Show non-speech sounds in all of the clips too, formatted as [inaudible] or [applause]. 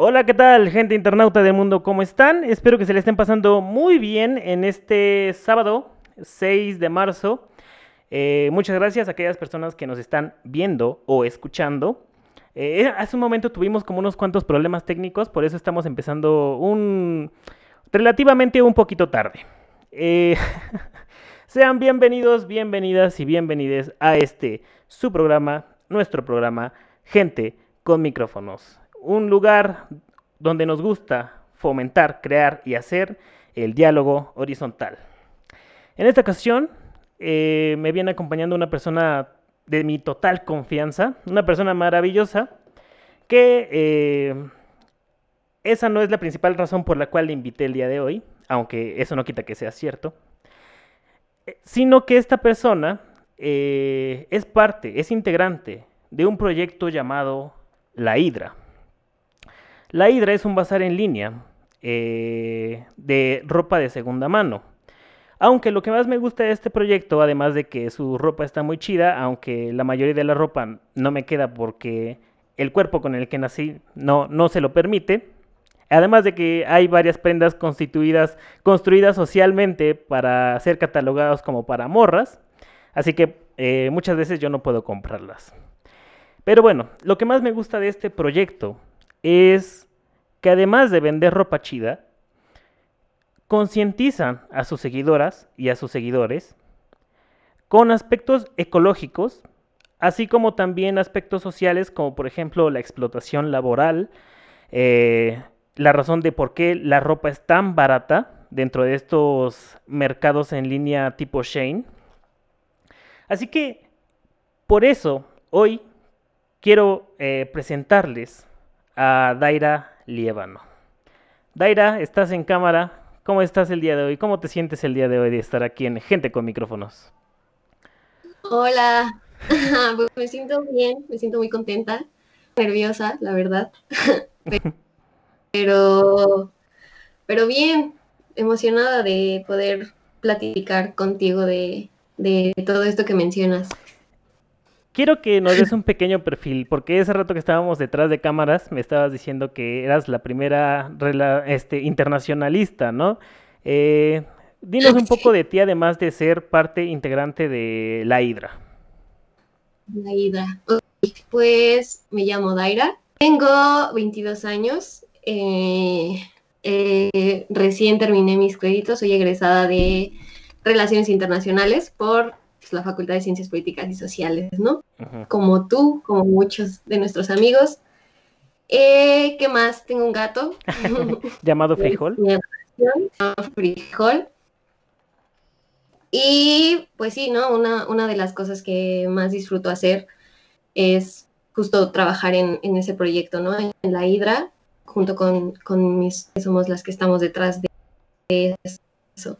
Hola, ¿qué tal, gente internauta del mundo? ¿Cómo están? Espero que se le estén pasando muy bien en este sábado 6 de marzo. Eh, muchas gracias a aquellas personas que nos están viendo o escuchando. Eh, hace un momento tuvimos como unos cuantos problemas técnicos, por eso estamos empezando un relativamente un poquito tarde. Eh, [laughs] sean bienvenidos, bienvenidas y bienvenides a este su programa, nuestro programa, Gente con micrófonos un lugar donde nos gusta fomentar, crear y hacer el diálogo horizontal. En esta ocasión eh, me viene acompañando una persona de mi total confianza, una persona maravillosa, que eh, esa no es la principal razón por la cual le invité el día de hoy, aunque eso no quita que sea cierto, eh, sino que esta persona es parte, es integrante de un proyecto llamado La Hidra. La Hidra es un bazar en línea eh, de ropa de segunda mano. Aunque lo que más me gusta de este proyecto, además de que su ropa está muy chida, aunque la mayoría de la ropa no me queda porque el cuerpo con el que nací no, no se lo permite, además de que hay varias prendas constituidas, construidas socialmente para ser catalogadas como para morras, así que eh, muchas veces yo no puedo comprarlas. Pero bueno, lo que más me gusta de este proyecto es que además de vender ropa chida, concientizan a sus seguidoras y a sus seguidores con aspectos ecológicos, así como también aspectos sociales como por ejemplo la explotación laboral, eh, la razón de por qué la ropa es tan barata dentro de estos mercados en línea tipo Shane. Así que por eso hoy quiero eh, presentarles a Daira Lievano. Daira, estás en cámara. ¿Cómo estás el día de hoy? ¿Cómo te sientes el día de hoy de estar aquí en Gente con Micrófonos? Hola, [laughs] pues me siento bien, me siento muy contenta, nerviosa, la verdad. [laughs] pero, pero bien, emocionada de poder platicar contigo de, de todo esto que mencionas quiero que nos des [laughs] un pequeño perfil, porque ese rato que estábamos detrás de cámaras me estabas diciendo que eras la primera este, internacionalista, ¿no? Eh, dinos un poco [laughs] de ti, además de ser parte integrante de la Hidra. La Hidra. Pues me llamo Daira, tengo 22 años, eh, eh, recién terminé mis créditos, soy egresada de Relaciones Internacionales por pues, la Facultad de Ciencias Políticas y Sociales, ¿no? Como tú, como muchos de nuestros amigos. Eh, ¿Qué más? Tengo un gato. [laughs] Llamado [laughs] Frijol. Frijol. Y pues sí, ¿no? Una, una de las cosas que más disfruto hacer es justo trabajar en, en ese proyecto, ¿no? En, la Hidra, junto con, con mis, somos las que estamos detrás de eso.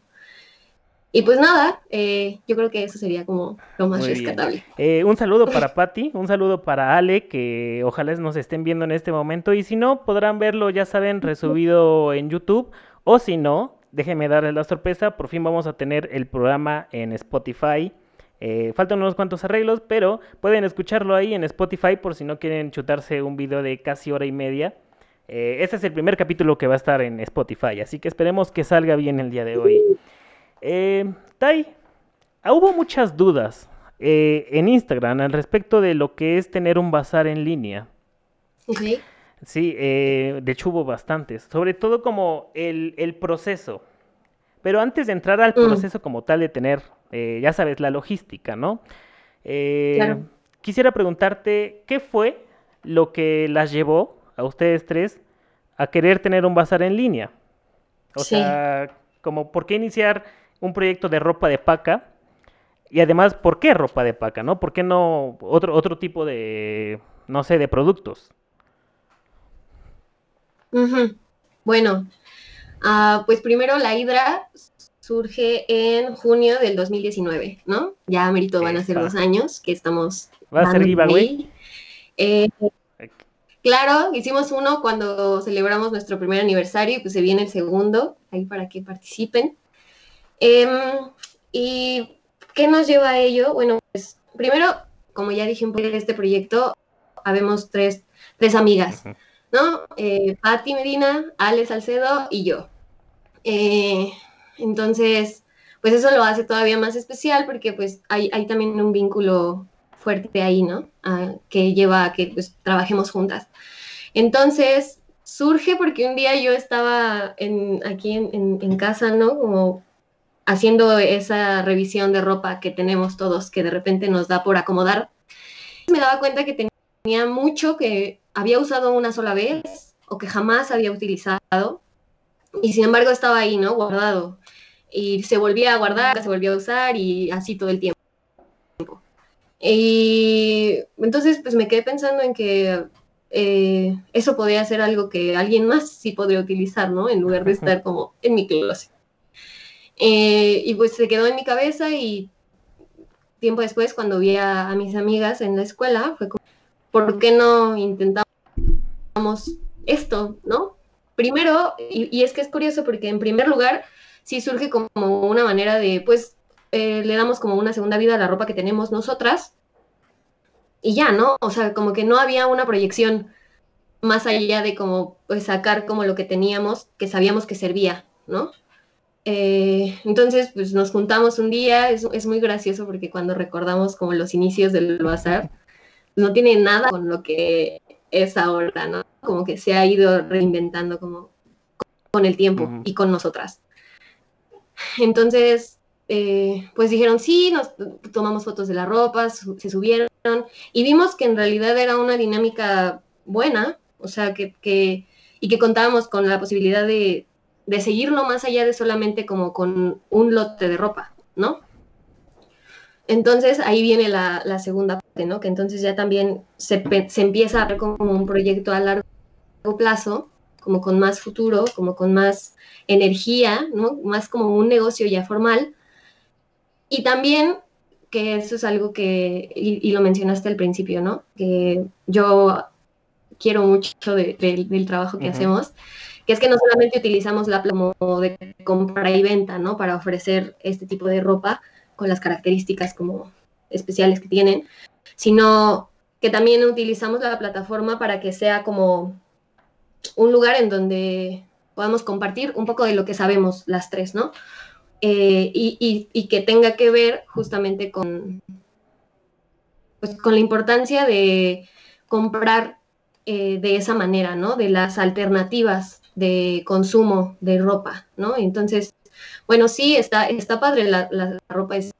Y pues nada, eh, yo creo que eso sería como lo más rescatable. Eh, un saludo [laughs] para Patti, un saludo para Ale, que ojalá nos estén viendo en este momento. Y si no, podrán verlo, ya saben, resubido en YouTube. O si no, déjenme darles la sorpresa, por fin vamos a tener el programa en Spotify. Eh, faltan unos cuantos arreglos, pero pueden escucharlo ahí en Spotify por si no quieren chutarse un video de casi hora y media. este es el primer capítulo que va a estar en Spotify, así que esperemos que salga bien el día de hoy. Eh, Tai, ah, hubo muchas dudas eh, en Instagram al respecto de lo que es tener un bazar en línea. Sí, eh, de hecho hubo bastantes, sobre todo como el, proceso. Pero antes de entrar al mm. proceso como tal de tener, eh, ya sabes, la logística, ¿no? Quisiera preguntarte, ¿qué fue lo que las llevó a ustedes tres a querer tener un bazar en línea? O sea, como, ¿por qué iniciar un proyecto de ropa de paca. Y además, ¿por qué ropa de paca? ¿No? ¿Por qué no otro, otro tipo de, no sé, de productos? Bueno, ah, pues primero la Hidra surge en junio del 2019, ¿no? Ya merito van a ser dos años que estamos. ¿Va a ser giveaway? Eh, claro, hicimos uno cuando celebramos nuestro primer aniversario y pues se viene el segundo, ahí para que participen. Em, ¿Y qué nos lleva a ello? Bueno, pues primero, como ya dije un poco este proyecto, habemos tres, tres amigas, ¿no? Eh, Patti Medina, Ale Salcedo y yo. Eh, entonces, pues eso lo hace todavía más especial porque pues hay, hay también un vínculo fuerte ahí, ¿no? Ah, que lleva a que pues trabajemos juntas. Entonces, surge porque un día yo estaba en, aquí en, en, casa, ¿no? Como haciendo esa revisión de ropa que tenemos todos, que de repente nos da por acomodar. Me daba cuenta que tenía mucho que había usado una sola vez o que jamás había utilizado y sin embargo estaba ahí, ¿no? Guardado. Y se volvía a guardar, se volvía a usar y así todo el tiempo. Y entonces pues me quedé pensando en que eh, eso podía ser algo que alguien más sí podría utilizar, ¿no? En lugar de estar como en mi closet. Eh, y pues se quedó en mi cabeza y tiempo después cuando vi a, mis amigas en la escuela fue como, ¿por qué no intentamos esto, ¿no? Primero, y, es que es curioso porque en primer lugar sí surge como una manera de, pues, eh, le damos como una segunda vida a la ropa que tenemos nosotras y ya, ¿no? O sea, como que no había una proyección más allá de como pues, sacar como lo que teníamos, que sabíamos que servía, ¿no? Eh, entonces, pues nos juntamos un día, es, es, muy gracioso porque cuando recordamos como los inicios del bazar, no tiene nada con lo que es ahora, ¿no? Como que se ha ido reinventando como con el tiempo y con nosotras. Entonces, eh, pues dijeron, sí, nos tomamos fotos de la ropa, se subieron y vimos que en realidad era una dinámica buena, o sea, que, que y que contábamos con la posibilidad de, de seguirlo más allá de solamente como con un lote de ropa, ¿no? Entonces ahí viene la, la, segunda parte, ¿no? Que entonces ya también se, se, empieza a ver como un proyecto a largo plazo, como con más futuro, como con más energía, ¿no? Más como un negocio ya formal. Y también, que eso es algo que, y, lo mencionaste al principio, ¿no? Que yo quiero mucho de, del trabajo que hacemos, que es que no solamente utilizamos la como de compra y venta, ¿no? Para ofrecer este tipo de ropa, con las características como especiales que tienen, sino que también utilizamos la plataforma para que sea como un lugar en donde podamos compartir un poco de lo que sabemos las tres, ¿no? Eh, y, que tenga que ver justamente con, pues, con la importancia de comprar eh, de esa manera, ¿no? De las alternativas de consumo de ropa, ¿no? Entonces, bueno, sí, está, está padre, la, ropa es,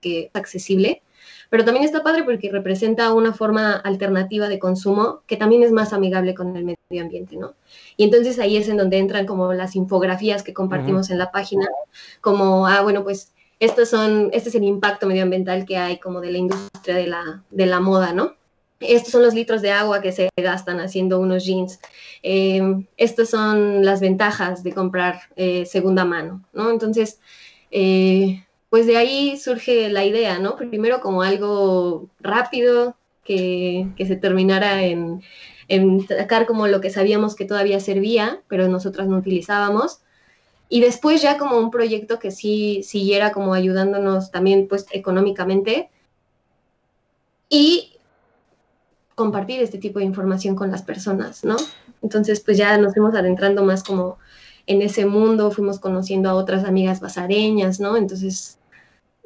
que accesible, pero también está padre porque representa una forma alternativa de consumo que también es más amigable con el medio ambiente, ¿no? Y entonces ahí es en donde entran como las infografías que compartimos en la página, como, ah, bueno, pues estos son, este es el impacto medioambiental que hay como de la industria de la, de la moda, ¿no? Estos son los litros de agua que se gastan haciendo unos jeans. Eh, estas son las ventajas de comprar eh, segunda mano, ¿no? Entonces, eh, pues de ahí surge la idea, ¿no? Primero como algo rápido que, se terminara en, sacar como lo que sabíamos que todavía servía, pero nosotras no utilizábamos. Y después ya como un proyecto que sí siguiera como ayudándonos también pues económicamente. Y compartir este tipo de información con las personas, ¿no? Entonces, pues ya nos fuimos adentrando más como en ese mundo, fuimos conociendo a otras amigas basareñas, ¿no? Entonces,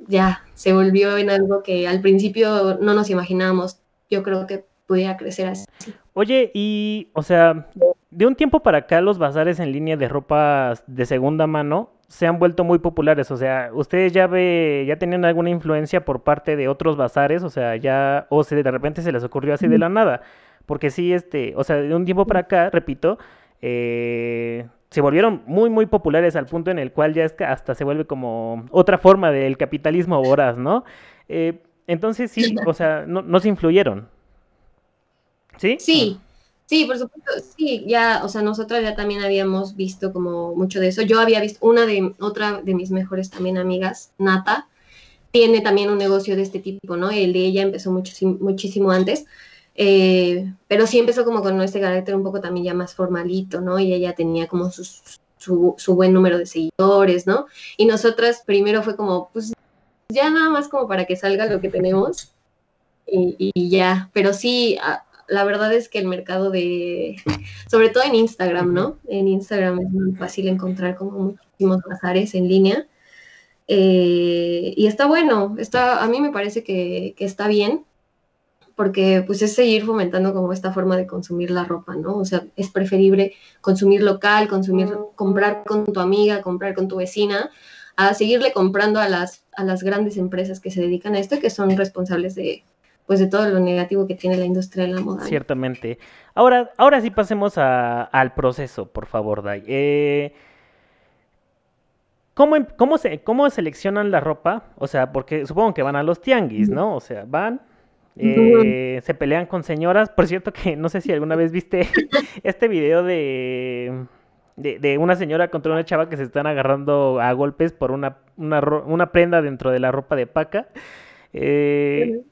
ya se volvió en algo que al principio no nos imaginábamos. Yo creo que pudiera crecer así. Oye, y, o sea, de un tiempo para acá los bazares en línea de ropa de segunda mano se han vuelto muy populares. O sea, ustedes ya ve, ya tenían alguna influencia por parte de otros bazares, o sea, ya, o se de repente se les ocurrió así de la nada. Porque sí, este, o sea, de un tiempo para acá, repito, eh, se volvieron muy, muy populares al punto en el cual ya es que hasta se vuelve como otra forma del capitalismo voraz, ¿no? Eh, entonces sí, o sea, no, no se influyeron. ¿Sí? Sí, Sí, por supuesto, sí, ya, o sea, nosotras ya también habíamos visto como mucho de eso. Yo había visto una de, otra de mis mejores también amigas, Nata, tiene también un negocio de este tipo, ¿no? El de ella empezó muchísimo, muchísimo antes, eh, pero sí empezó como con este carácter un poco también ya más formalito, ¿no? Y ella tenía como su, su, buen número de seguidores, ¿no? Y nosotras primero fue como, pues ya nada más como para que salga lo que tenemos y, y ya, pero sí, la verdad es que el mercado de, [laughs] sobre todo en Instagram, ¿no? En Instagram es muy fácil encontrar como muchísimos bazares en línea. Eh, y está bueno, está, a mí me parece que, que, está bien, porque pues es seguir fomentando como esta forma de consumir la ropa, ¿no? O sea, es preferible consumir local, consumir, comprar con tu amiga, comprar con tu vecina, a seguirle comprando a las, a las grandes empresas que se dedican a esto, que son responsables de, pues, de todo lo negativo que tiene la industria de la moda. Ciertamente. Ahora, ahora sí pasemos a, al proceso, por favor, Dai. Eh, ¿cómo, em, cómo, se, ¿Cómo seleccionan la ropa? O sea, porque supongo que van a los tianguis, ¿no? O sea, van, eh, se pelean con señoras. Por cierto que no sé si alguna vez viste [laughs] este video de de, una señora contra una chava que se están agarrando a golpes por una, una, prenda dentro de la ropa de paca. Eh,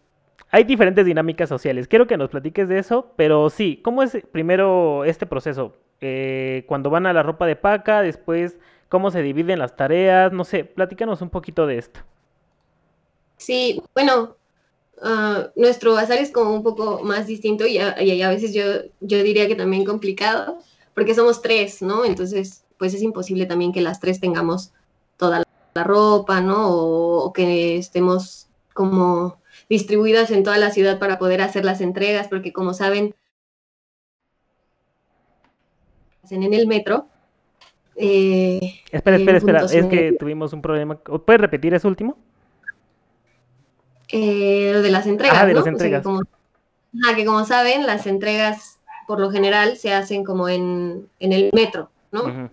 hay diferentes dinámicas sociales. Quiero que nos platiques de eso, pero sí, ¿cómo es primero este proceso? Eh, cuando van a la ropa de paca, después, ¿cómo se dividen las tareas? No sé, platícanos un poquito de esto. Sí, bueno, ah, nuestro bazar es como un poco más distinto y a, veces yo, yo diría que también complicado porque somos tres, ¿no? Entonces, pues es imposible también que las tres tengamos toda la ropa, ¿no? O, que estemos como distribuidas en toda la ciudad para poder hacer las entregas, porque como saben, en el metro. Eh, espera, espera, espera, es que tuvimos un problema. ¿Puedes repetir ese último? Eh, lo de las entregas. Ah, de las entregas. ah, que como saben, las entregas por lo general se hacen como en, el metro, ¿no?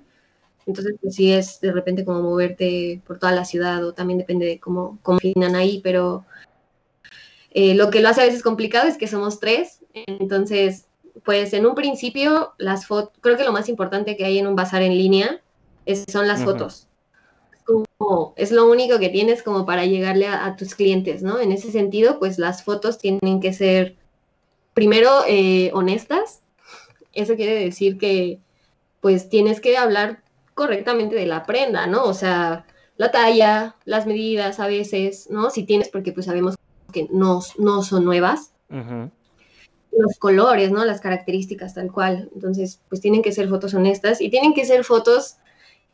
Entonces, pues sí es de repente como moverte por toda la ciudad o también depende de cómo confinan ahí, pero eh, lo que lo hace a veces complicado es que somos tres, entonces, pues en un principio las fotos, creo que lo más importante que hay en un bazar en línea es, son las fotos. Es, como, es lo único que tienes como para llegarle a tus clientes, ¿no? En ese sentido, pues las fotos tienen que ser primero eh, honestas. Eso quiere decir que pues tienes que hablar correctamente de la prenda, ¿no? O sea, la talla, las medidas a veces, ¿no? Si tienes, porque pues sabemos que no, no son nuevas. Los colores, ¿no? Las características tal cual. Entonces, pues tienen que ser fotos honestas y tienen que ser fotos,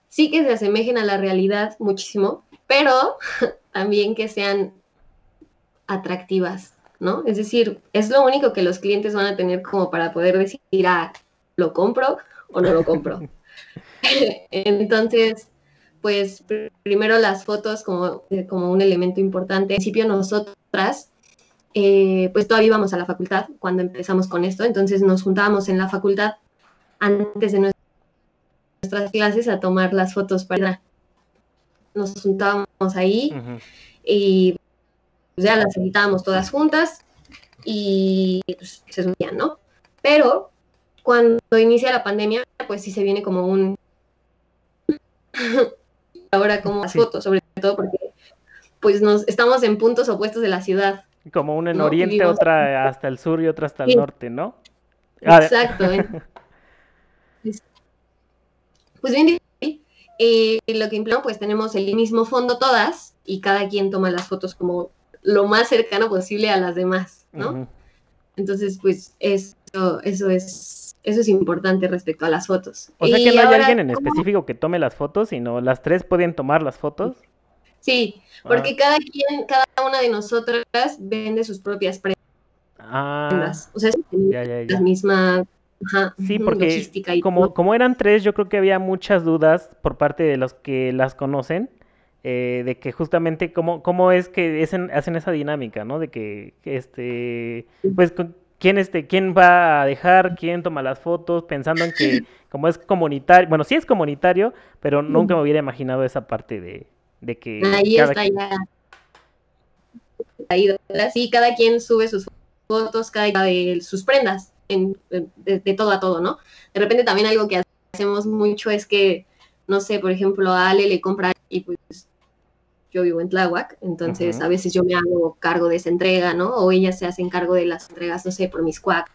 sí que se asemejen a la realidad muchísimo, pero [laughs] también que sean atractivas, ¿no? Es decir, es lo único que los clientes van a tener como para poder decir, ah, lo compro o no lo compro. [laughs] [laughs] Entonces, pues primero las fotos como, eh, como un elemento importante. En principio nosotras, eh, pues todavía íbamos a la facultad cuando empezamos con esto, entonces nos juntábamos en la facultad antes de nuestras clases a tomar las fotos para... Nos juntábamos ahí y pues ya las editábamos todas juntas y pues, se subían, ¿no? Pero cuando inicia la pandemia, pues sí se viene como un... Ahora como las fotos, sobre todo porque pues nos estamos en puntos opuestos de la ciudad. Como una en oriente, otra hasta el sur y otra hasta el norte, ¿no? Ah, Exacto. [laughs] pues bien, eh, lo que implica, pues tenemos el mismo fondo todas y cada quien toma las fotos como lo más cercano posible a las demás, ¿no? Entonces, pues eso, eso es, eso es importante respecto a las fotos. O sea que no hay alguien en específico que tome las fotos, sino las tres pueden tomar las fotos. Sí, porque ah. cada quien, cada una de nosotras vende sus propias prendas. Ah, o sea, ya, la misma sí, porque como, como eran tres, yo creo que había muchas dudas por parte de los que las conocen eh, de que justamente cómo, cómo es que hacen esa dinámica, ¿no? De que, este, pues, ¿quién, este, quién va a dejar, quién toma las fotos, pensando en que como es comunitario, bueno, sí es comunitario, pero nunca me hubiera imaginado esa parte de, de que... Ahí está ya. Ahí, sí, cada quien sube sus fotos, cada de sus prendas, en, de, de, todo a todo, ¿no? De repente también algo que hacemos mucho es que, no sé, por ejemplo, a Ale le compra y pues yo vivo en Tláhuac, entonces a veces yo me hago cargo de esa entrega, ¿no? O ellas se hacen cargo de las entregas, no sé, por mis cuac,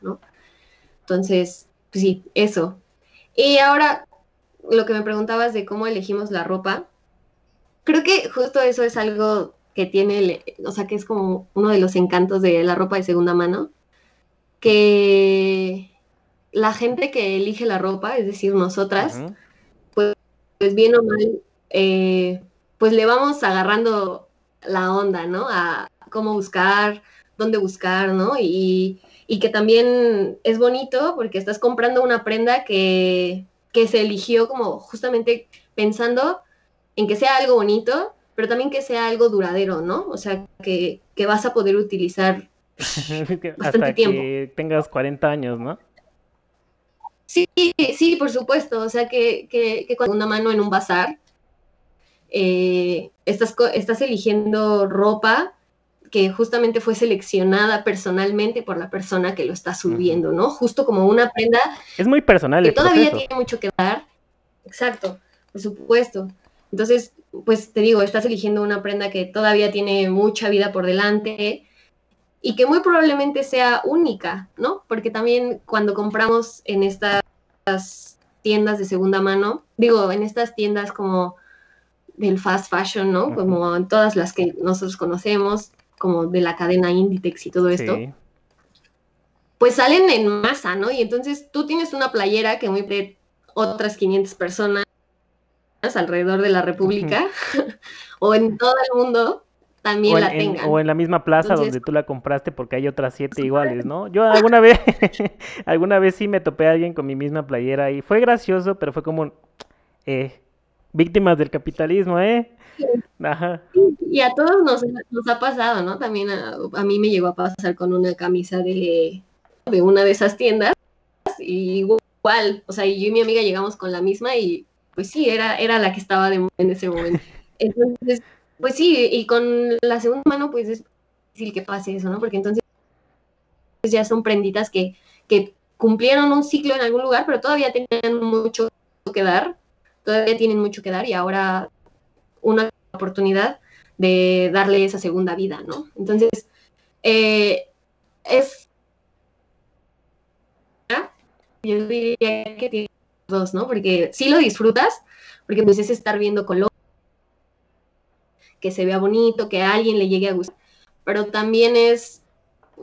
¿no? Entonces, pues sí, eso. Y ahora, lo que me preguntabas de cómo elegimos la ropa, creo que justo eso es algo que tiene, o sea, que es como uno de los encantos de la ropa de segunda mano, que la gente que elige la ropa, es decir, nosotras, pues, pues, bien o mal, eh, pues le vamos agarrando la onda, ¿no? A cómo buscar, dónde buscar, ¿no? Y, y que también es bonito porque estás comprando una prenda que, que se eligió como justamente pensando en que sea algo bonito, pero también que sea algo duradero, ¿no? O sea, que, que vas a poder utilizar [laughs] hasta que tengas 40 años, ¿no? Sí, sí, por supuesto. O sea, que, que, que con una mano en un bazar, eh, estás, estás eligiendo ropa que justamente fue seleccionada personalmente por la persona que lo está subiendo, ¿no? Justo como una prenda. Es muy personal. Que todavía tiene mucho que dar. Exacto, por supuesto. Entonces, pues te digo, estás eligiendo una prenda que todavía tiene mucha vida por delante y que muy probablemente sea única, ¿no? Porque también cuando compramos en estas tiendas de segunda mano, digo, en estas tiendas como del fast fashion, ¿no? Como en todas las que nosotros conocemos, como de la cadena Inditex y todo esto, pues salen en masa, ¿no? Y entonces tú tienes una playera que muy otras 500 personas alrededor de la República [laughs] o en todo el mundo también la tengan. o en la misma plaza donde tú la compraste porque hay otras siete iguales, ¿no? Yo alguna [laughs] vez, alguna vez sí me topé a alguien con mi misma playera y fue gracioso, pero fue como, eh, víctimas del capitalismo, ¿eh? Ajá. Y a todos nos, ha pasado, ¿no? También a, mí me llegó a pasar con una camisa de, de una de esas tiendas y igual, o sea, yo y mi amiga llegamos con la misma y pues sí, era, era la que estaba de, en ese momento. [laughs] Entonces, pues sí, y con la segunda mano, pues es difícil que pase eso, ¿no? Porque entonces ya son prenditas que, que cumplieron un ciclo en algún lugar, pero todavía tenían mucho que dar, todavía tienen mucho que dar y ahora una oportunidad de darle esa segunda vida, ¿no? Entonces, eh, es... Yo diría que tiene dos, ¿no? Porque sí lo disfrutas, porque pues es estar viendo color, que se vea bonito, que a alguien le llegue a gustar, pero también es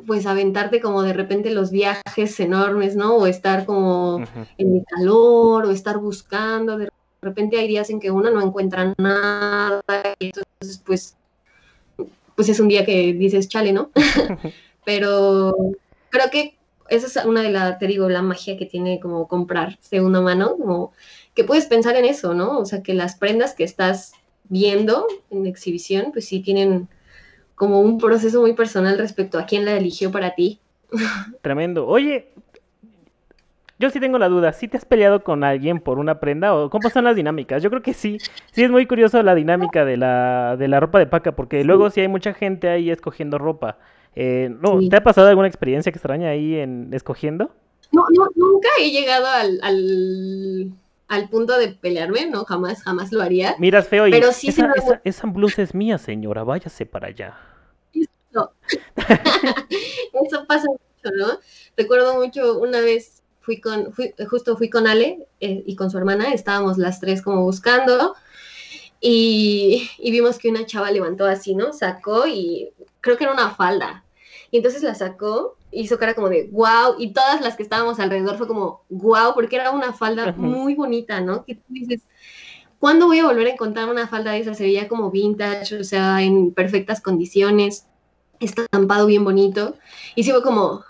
pues aventarte como de repente los viajes enormes, ¿no? O estar como en el calor, o estar buscando, de repente hay días en que uno no encuentra nada, y entonces pues, pues es un día que dices, chale, ¿no? [laughs] pero creo que esa es una de las, te digo, la magia que tiene como comprar segunda mano, como que puedes pensar en eso, ¿no? O sea, que las prendas que estás viendo en exhibición, pues sí tienen como un proceso muy personal respecto a quién la eligió para ti. Tremendo. Oye, yo sí tengo la duda, ¿sí te has peleado con alguien por una prenda o cómo son las dinámicas? Yo creo que sí, sí es muy curioso la dinámica de la, de la ropa de paca, porque luego sí hay mucha gente ahí escogiendo ropa. Eh, no, ¿Te ha pasado alguna experiencia extraña ahí en escogiendo? No, no nunca he llegado al, al, punto de pelearme, no, jamás, jamás lo haría. Miras feo y pero sí esa, esa, blusa es mía, señora, váyase para allá. Eso, [laughs] Eso pasa mucho, ¿no? Recuerdo mucho una vez fui con, fui, justo fui con Ale eh, y con su hermana, estábamos las tres como buscando y, y, vimos que una chava levantó así, ¿no? Sacó y creo que era una falda. Y entonces la sacó, hizo cara como de wow, y todas las que estábamos alrededor fue como wow, porque era una falda muy bonita, ¿no? Que tú dices, ¿cuándo voy a volver a encontrar una falda de esa? Se veía como vintage, o sea, en perfectas condiciones, estampado bien bonito. Y sí fue como,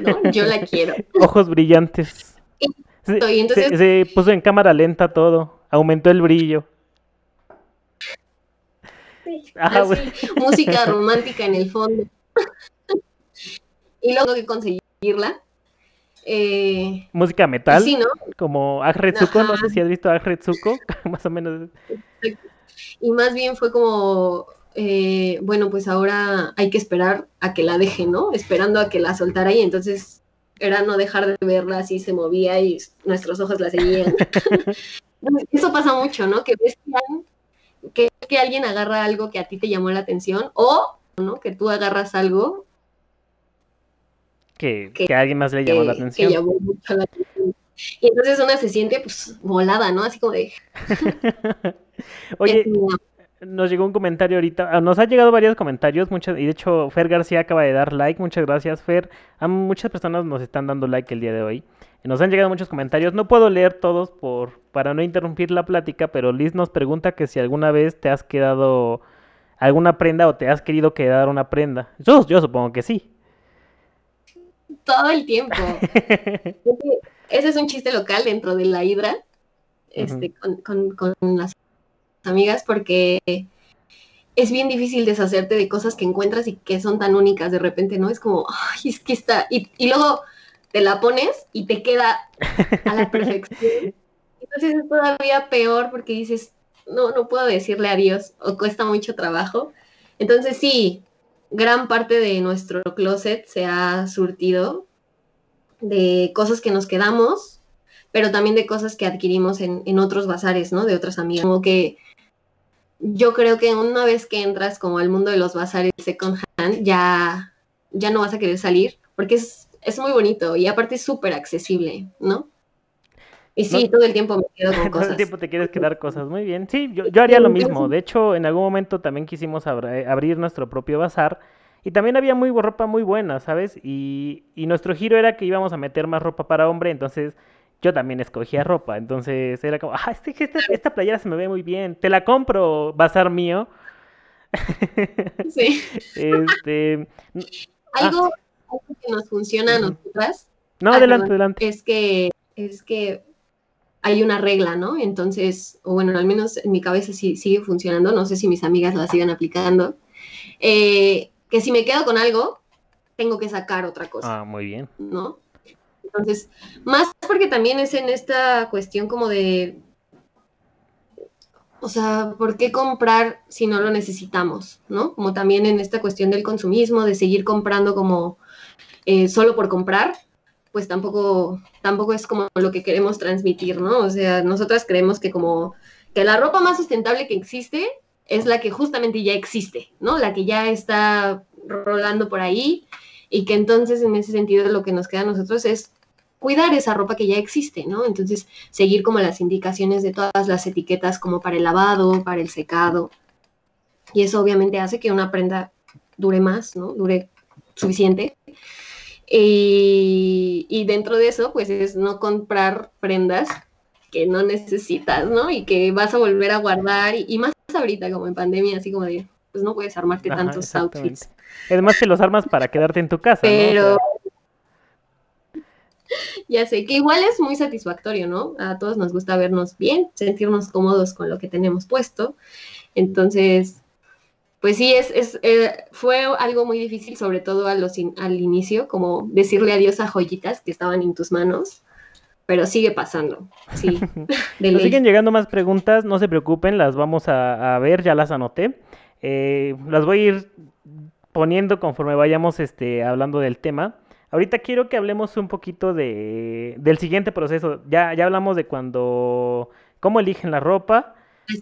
¿no? Yo la quiero. [laughs] Ojos brillantes. se puso en cámara lenta todo, aumentó el brillo. música [laughs] romántica en el fondo. [laughs] y luego que conseguirla. Eh, música metal, como Agretsuko, no sé si has visto Agretsuko, más o menos. Y más bien fue como, eh, bueno, pues ahora hay que esperar a que la deje, ¿no? Esperando a que la soltara y entonces era no dejar de verla así se movía y nuestros ojos la seguían. [laughs] Eso pasa mucho, ¿no? Que ves que, que alguien agarra algo que a ti te llamó la atención o ¿no? que tú agarras algo que, que, a alguien más le llamó la atención. llamó mucho la atención. Y entonces una se siente pues volada, ¿no? Así como de... [laughs] Oye, [laughs] nos llegó un comentario ahorita. Ah, nos ha llegado varios comentarios, muchas, y de hecho Fer García acaba de dar like. Muchas gracias, Fer. A muchas personas nos están dando like el día de hoy. Nos han llegado muchos comentarios. No puedo leer todos por para no interrumpir la plática, pero Liz nos pregunta que si alguna vez te has quedado alguna prenda o te has querido quedar una prenda. Yo, yo supongo que sí. Todo el tiempo. [laughs] Ese es un chiste local dentro de la Hidra, este, con, con las amigas, porque es bien difícil deshacerte de cosas que encuentras y que son tan únicas de repente, ¿no? Es como, ay, es que está. Y, y luego te la pones y te queda a la perfección. [laughs] Entonces es todavía peor porque dices, no, no puedo decirle adiós o cuesta mucho trabajo. Entonces sí, gran parte de nuestro closet se ha surtido de cosas que nos quedamos, pero también de cosas que adquirimos en, en otros bazares, ¿no? De otras amigas. Como que yo creo que una vez que entras como al mundo de los bazares second hand, ya, ya no vas a querer salir, porque es, es muy bonito y aparte es súper accesible, ¿no? Y sí, todo el tiempo me quedo con cosas. [laughs] Todo el tiempo te quieres quedar cosas. Muy bien. Sí, yo, yo haría lo mismo. De hecho, en algún momento también quisimos abrir nuestro propio bazar. Y también había muy ropa muy buena, ¿sabes? Y, y nuestro giro era que íbamos a meter más ropa para hombre. Entonces, yo también escogía ropa. Entonces era como, ah, este, este, esta playera se me ve muy bien. Te la compro, bazar mío. Sí. este. [laughs] Algo, ah, algo que nos funciona a nosotras. No, adelante, adelante. Es que, es que hay una regla, ¿no? Entonces, o bueno, al menos en mi cabeza sí, sigue funcionando, no sé si mis amigas la siguen aplicando, eh, que si me quedo con algo, tengo que sacar otra cosa. Ah, muy bien. ¿No? Entonces, más porque también es en esta cuestión como de, o sea, ¿por qué comprar si no lo necesitamos? ¿No? Como también en esta cuestión del consumismo, de seguir comprando como eh, solo por comprar, pues tampoco, tampoco es como lo que queremos transmitir, ¿no? O sea, nosotras creemos que como que la ropa más sustentable que existe es la que justamente ya existe, ¿no? La que ya está rolando por ahí y que entonces en ese sentido lo que nos queda a nosotros es cuidar esa ropa que ya existe, ¿no? Entonces seguir como las indicaciones de todas las etiquetas como para el lavado, para el secado y eso obviamente hace que una prenda dure más, ¿no? Dure suficiente y, dentro de eso, pues es no comprar prendas que no necesitas, ¿no? Y que vas a volver a guardar, y, más ahorita como en pandemia, así como de, pues no puedes armarte tantos outfits. Además que los armas para quedarte en tu casa, Pero... [laughs] ya sé, que igual es muy satisfactorio, ¿no? A todos nos gusta vernos bien, sentirnos cómodos con lo que tenemos puesto. Entonces, pues sí, es, es eh, fue algo muy difícil, sobre todo a los al inicio, como decirle adiós a joyitas que estaban en tus manos, pero sigue pasando, sí. [laughs] Nos siguen llegando más preguntas, no se preocupen, las vamos a, ver, ya las anoté. Eh, las voy a ir poniendo conforme vayamos este, hablando del tema. Ahorita quiero que hablemos un poquito de, del siguiente proceso. Ya, ya hablamos de cuando, cómo eligen la ropa.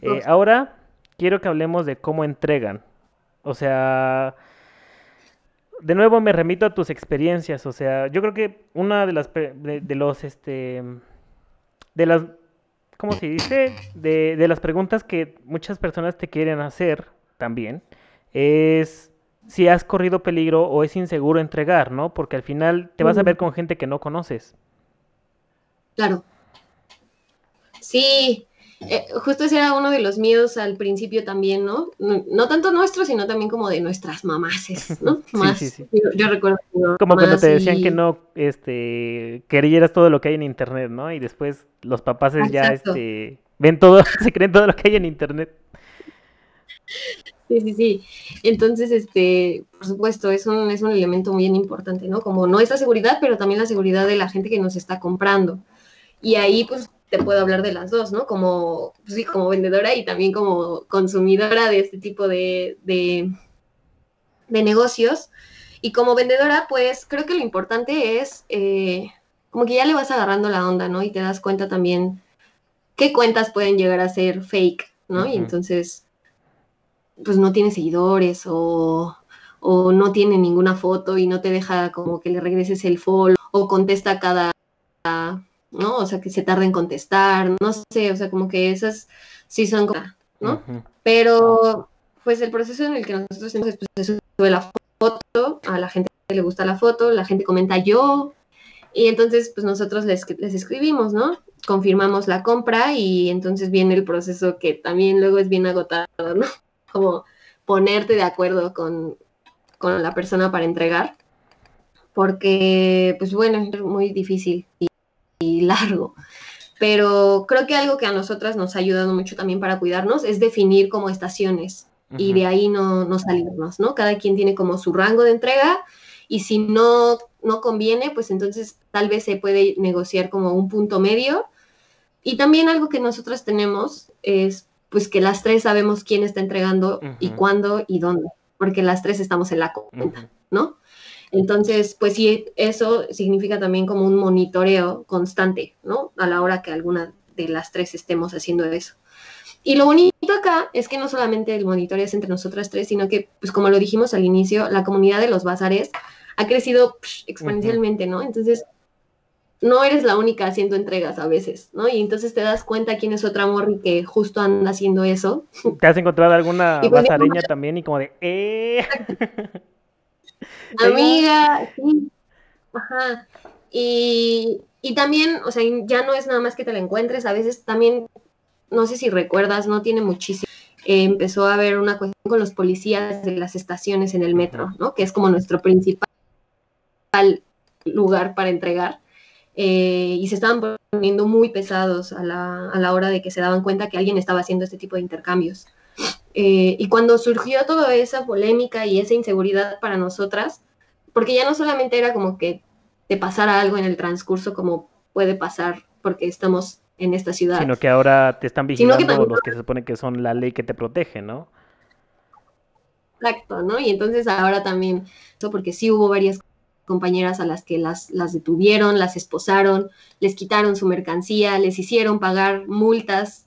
Eh, ahora quiero que hablemos de cómo entregan. O sea, de nuevo me remito a tus experiencias. O sea, yo creo que una de las de, los este de las ¿cómo se dice? De, de las preguntas que muchas personas te quieren hacer también es si has corrido peligro o es inseguro entregar, ¿no? Porque al final te vas a ver con gente que no conoces. Claro. Sí, eh, justo ese era uno de los miedos al principio también, ¿no? No, tanto nuestro, sino también como de nuestras mamases, [laughs] ¿no? Más, sí, sí, Yo, recuerdo. Como cuando te decían que no, este, querías todo lo que hay en internet, ¿no? Y después los papás ya, este, ven todo, [laughs] se creen todo lo que hay en internet. Sí, sí, sí. Entonces, este, por supuesto, es un, es un elemento muy importante, ¿no? Como nuestra seguridad, pero también la seguridad de la gente que nos está comprando. Y ahí, pues, te puedo hablar de las dos, ¿no? Como, pues sí, como vendedora y también como consumidora de este tipo de, de, negocios. Y como vendedora, pues creo que lo importante es eh, como que ya le vas agarrando la onda, ¿no? Y te das cuenta también qué cuentas pueden llegar a ser fake, ¿no? Y entonces, pues no tiene seguidores o, o, no tiene ninguna foto y no te deja como que le regreses el follow o contesta cada ¿no? O sea, que se tarda en contestar, no sé, o sea, como que esas sí son ¿no? Pero, pues el proceso en el que nosotros hacemos pues, se sube la foto, a la gente le gusta la foto, la gente comenta yo, y entonces, pues nosotros les, les escribimos, ¿no? Confirmamos la compra y entonces viene el proceso que también luego es bien agotado, ¿no? Como ponerte de acuerdo con, con la persona para entregar, porque, pues bueno, es muy difícil y, largo. Pero creo que algo que a nosotras nos ha ayudado mucho también para cuidarnos es definir como estaciones y de ahí no, no salirnos, ¿no? Cada quien tiene como su rango de entrega y si no, no conviene, pues entonces tal vez se puede negociar como un punto medio. Y también algo que nosotras tenemos es pues que las tres sabemos quién está entregando y cuándo y dónde, porque las tres estamos en la cuenta, ¿no? Entonces, pues sí, eso significa también como un monitoreo constante, ¿no? A la hora que alguna de las tres estemos haciendo eso. Y lo bonito acá es que no solamente el monitoreo es entre nosotras tres, sino que, pues como lo dijimos al inicio, la comunidad de los bazares ha crecido exponencialmente, ¿no? Entonces, no eres la única haciendo entregas a veces, ¿no? Y entonces te das cuenta quién es otra morri que justo anda haciendo eso. ¿Te has encontrado alguna [laughs] bazareña también y como de, eh? [laughs] Amiga, sí. Ajá. Y, y también, o sea, ya no es nada más que te la encuentres, a veces también, no sé si recuerdas, no tiene muchísimo. empezó a haber una cuestión con los policías de las estaciones en el metro, ¿no? Que es como nuestro principal lugar para entregar. Eh, y se estaban poniendo muy pesados a la, a la, hora de que se daban cuenta que alguien estaba haciendo este tipo de intercambios. Eh, y cuando surgió toda esa polémica y esa inseguridad para nosotras, porque ya no solamente era como que te pasara algo en el transcurso como puede pasar porque estamos en esta ciudad. Sino que ahora te están vigilando los que se supone que son la ley que te protege, ¿no? Exacto, ¿no? Y entonces ahora también, eso porque sí hubo varias compañeras a las que las, las detuvieron, las esposaron, les quitaron su mercancía, les hicieron pagar multas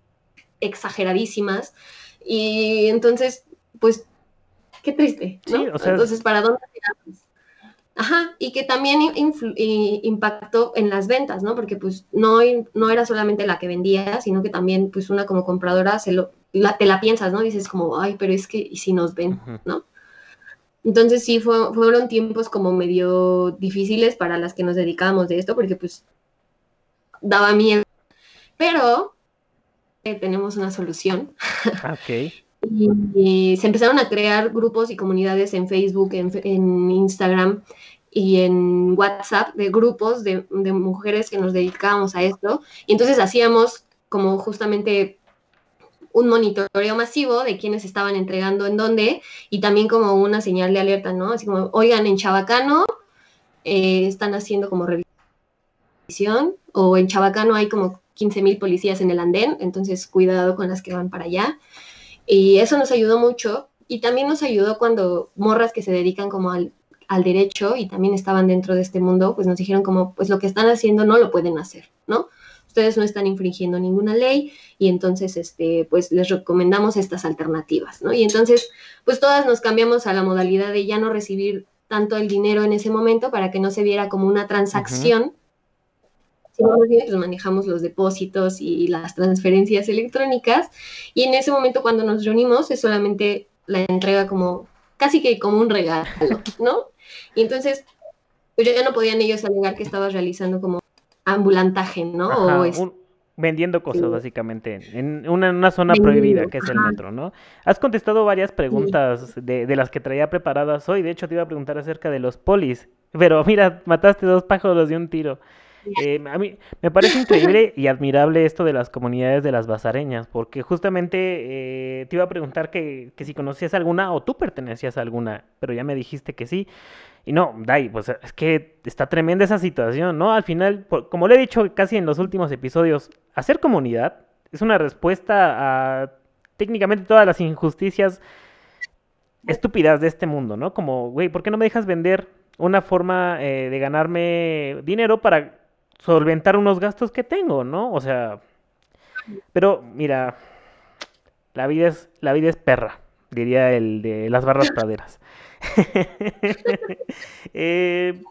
exageradísimas. Y entonces, pues, qué triste, ¿no? entonces, ¿para dónde tiramos? Ajá, y que también impactó en las ventas, ¿no? Porque pues no, no era solamente la que vendía, sino que también pues una como compradora se lo, te la piensas, ¿no? Dices como, ay, pero es que, ¿y si nos ven, ¿no? Entonces sí, fueron tiempos como medio difíciles para las que nos dedicábamos de esto, porque pues daba miedo. Pero eh, tenemos una solución. [laughs] Ok. y, se empezaron a crear grupos y comunidades en Facebook, en, Instagram y en WhatsApp de grupos de, de mujeres que nos dedicábamos a esto. Y entonces hacíamos como justamente un monitoreo masivo de quienes estaban entregando en dónde y también como una señal de alerta, ¿no? Así como, oigan, en Chabacano eh, están haciendo como revisión o en Chabacano hay como 15 mil policías en el andén, entonces cuidado con las que van para allá. Y eso nos ayudó mucho y también nos ayudó cuando morras que se dedican como al, al derecho y también estaban dentro de este mundo, pues nos dijeron como, pues lo que están haciendo no lo pueden hacer, ¿no? Ustedes no están infringiendo ninguna ley y entonces, este, pues les recomendamos estas alternativas, ¿no? Y entonces, pues todas nos cambiamos a la modalidad de ya no recibir tanto el dinero en ese momento para que no se viera como una transacción, sino pues manejamos los depósitos y las transferencias electrónicas y en ese momento cuando nos reunimos es solamente la entrega como casi que como un regalo, ¿no? Y entonces, pues ya no podían ellos alegar que estabas realizando como ambulantaje, ¿no? vendiendo cosas, básicamente, en una, zona prohibida, que es el metro, ¿no? Has contestado varias preguntas de, de, las que traía preparadas hoy. De hecho, te iba a preguntar acerca de los polis. Pero mira, mataste dos pájaros de un tiro. Eh, a mí me parece increíble y admirable esto de las comunidades de las basareñas, porque justamente eh, te iba a preguntar que, que, si conocías alguna o tú pertenecías a alguna, pero ya me dijiste que sí. Y no, Dai, pues es que está tremenda esa situación, ¿no? Al final, como le he dicho casi en los últimos episodios, hacer comunidad es una respuesta a técnicamente todas las injusticias estúpidas de este mundo, ¿no? Como, güey, ¿por qué no me dejas vender una forma eh, de ganarme dinero para solventar unos gastos que tengo, ¿no? O sea, pero mira, la vida es, la vida es perra, diría el de las barras praderas. [laughs] Eh,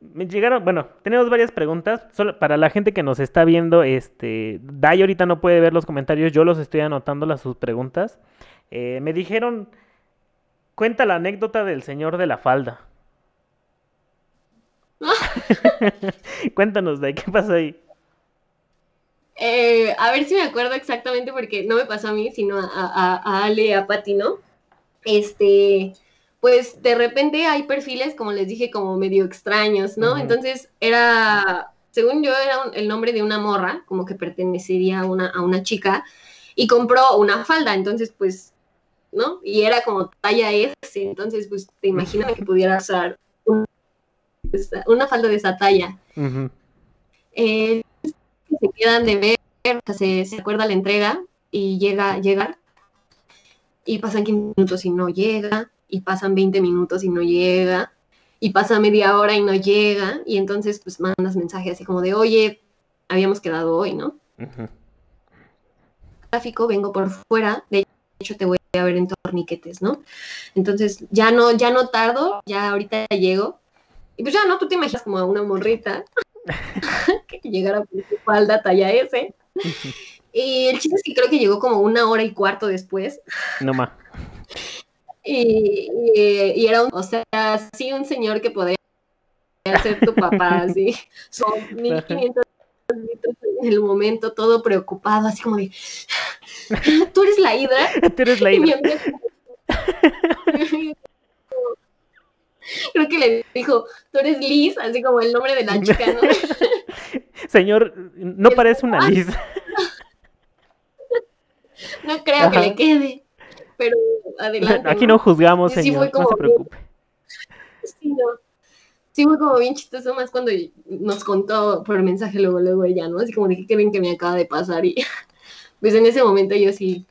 me llegaron, bueno, tenemos varias preguntas. Para la gente que nos está viendo, este, Dai ahorita no puede ver los comentarios, yo los estoy anotando las sus preguntas. Eh, me dijeron, cuenta la anécdota del señor de la falda. [laughs] Cuéntanos, Dai, ¿qué pasó ahí? Eh, a ver si me acuerdo exactamente porque no me pasó a mí, sino a, a, Ale a Pati, ¿no? Este, pues de repente hay perfiles, como les dije, como medio extraños, ¿no? Entonces era, según yo, era el nombre de una morra, como que pertenecería a una, a una chica, y compró una falda, entonces pues, ¿no? Y era como talla S, entonces pues te imaginas que pudiera usar una falda de esa talla. eh, se quedan de ver, se, se acuerda la entrega y llega a llegar y pasan 15 minutos y no llega, y pasan 20 minutos y no llega, y pasa media hora y no llega, y entonces pues mandas mensaje así como de, oye, habíamos quedado hoy, ¿no? Uh Tráfico, vengo por fuera, de hecho te voy a ver en torniquetes, ¿no? Entonces ya no, ya no tardo, ya ahorita llego, y pues ya no, tú te imaginas como a una morrita [laughs] que llegara por su falda talla S. Y el chiste es que creo que llegó como una hora y cuarto después. No más. [laughs] Y, y, y, era un, o sea, sí, un señor que podría ser tu papá, así. [laughs] Son 1500 litros en el momento, todo preocupado, así como de, tú eres la hidra. [laughs] Tú eres la hidra. [laughs] Creo que le dijo, tú eres Liz, así como el nombre de la chica, ¿no? Señor, no parece una Liz. No creo Ajá. que le quede, pero adelante. Aquí no, juzgamos, sí, señor, sí no se preocupe. [laughs] Sí, no. Sí, fue como bien chistoso, más cuando nos contó por mensaje luego, luego ella, ¿no? Así como de qué ven que me acaba de pasar y [laughs] pues en ese momento yo sí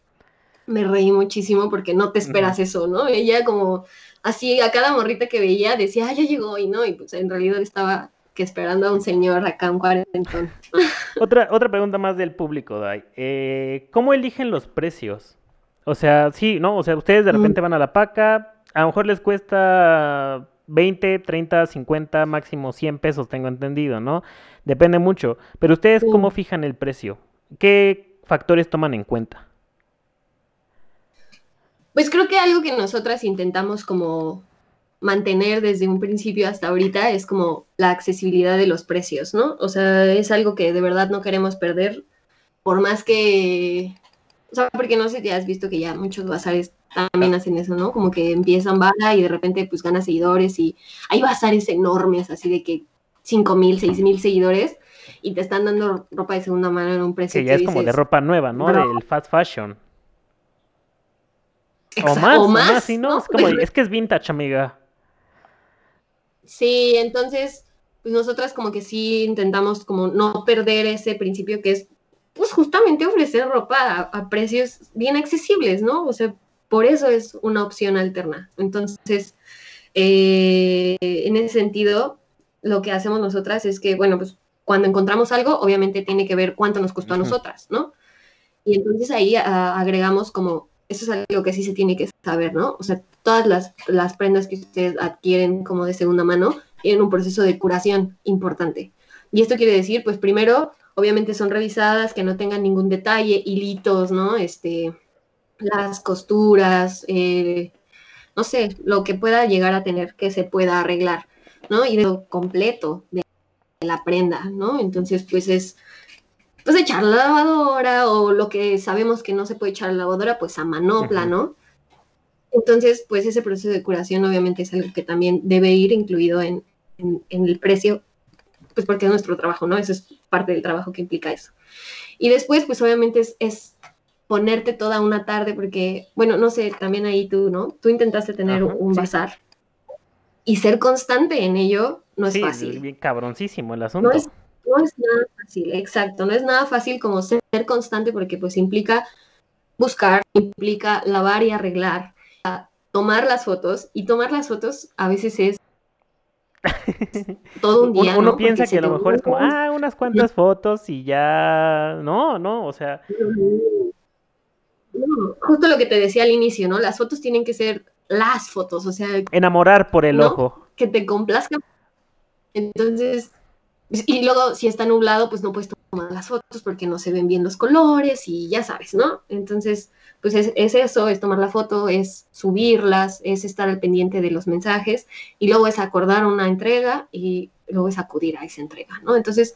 me reí muchísimo porque no te esperas uh -huh. eso, ¿no? Ella como así a cada morrita que veía decía, ah, ya llegó y no, y pues en realidad estaba que esperando a un señor acá en cuarentón. [laughs] otra, otra pregunta más del público, Dai. Eh, ¿Cómo eligen los precios? O sea, sí, ¿no? O sea, ustedes de repente mm. van a la paca, a lo mejor les cuesta 20, 30, 50, máximo 100 pesos, tengo entendido, ¿no? Depende mucho. Pero ustedes, ¿cómo fijan el precio? ¿Qué factores toman en cuenta? Pues creo que algo que nosotras intentamos como mantener desde un principio hasta ahorita es como la accesibilidad de los precios, ¿no? O sea, es algo que de verdad no queremos perder, por más que, o sea, porque no sé si has visto que ya muchos bazares también hacen eso, ¿no? Como que empiezan baja y de repente pues ganan seguidores y hay bazares enormes, así de que 5 mil, 6 mil seguidores y te están dando ropa de segunda mano en un precio que ya es dices, como de ropa nueva, ¿no? Bro. Del fast fashion. Exacto, o más, o más, o más ¿sí, no? ¿no? Es, como, [laughs] es que es vintage, amiga. Sí, entonces, pues nosotras como que sí intentamos como no perder ese principio que es, pues justamente ofrecer ropa a, a precios bien accesibles, ¿no? O sea, por eso es una opción alterna. Entonces, eh, en ese sentido, lo que hacemos nosotras es que, bueno, pues cuando encontramos algo, obviamente tiene que ver cuánto nos costó a nosotras, ¿no? Y entonces ahí a, agregamos como, eso es algo que sí se tiene que saber, ¿no? O sea, todas las, las prendas que ustedes adquieren como de segunda mano tienen un proceso de curación importante. Y esto quiere decir, pues primero, obviamente son revisadas, que no tengan ningún detalle, hilitos, ¿no? Este, las costuras, eh, no sé, lo que pueda llegar a tener que se pueda arreglar, ¿no? Y de lo completo de la prenda, ¿no? Entonces, pues es, pues echar la lavadora o lo que sabemos que no se puede echar a la lavadora, pues a manopla. ¿no? Entonces, pues ese proceso de curación obviamente es algo que también debe ir incluido en, en, en, el precio, pues porque es nuestro trabajo, ¿no? Eso es parte del trabajo que implica eso. Y después, pues obviamente es, es ponerte toda una tarde, porque, bueno, no sé, también ahí tú, ¿no? Tú intentaste tener Ajá, un bazar y ser constante en ello no es sí, fácil. Es bien cabroncísimo el asunto. No es, no es nada fácil, exacto, no es nada fácil como ser constante porque pues implica buscar, implica lavar y arreglar, tomar las fotos y tomar las fotos a veces es todo un [laughs] día. Uno, uno ¿no? piensa que a lo mejor es como, ah, unas cuantas fotos y ya. No, no, o sea. No, justo lo que te decía al inicio, ¿no? Las fotos tienen que ser las fotos, o sea. Enamorar por el ¿no? ojo. Que te complazcan. Entonces, y luego si está nublado, pues no puedes tomar las fotos porque no se ven bien los colores y ya sabes, ¿no? Entonces, pues es, eso, es tomar la foto, es subirlas, es estar al pendiente de los mensajes y luego es acordar una entrega y luego es acudir a esa entrega, ¿no? Entonces,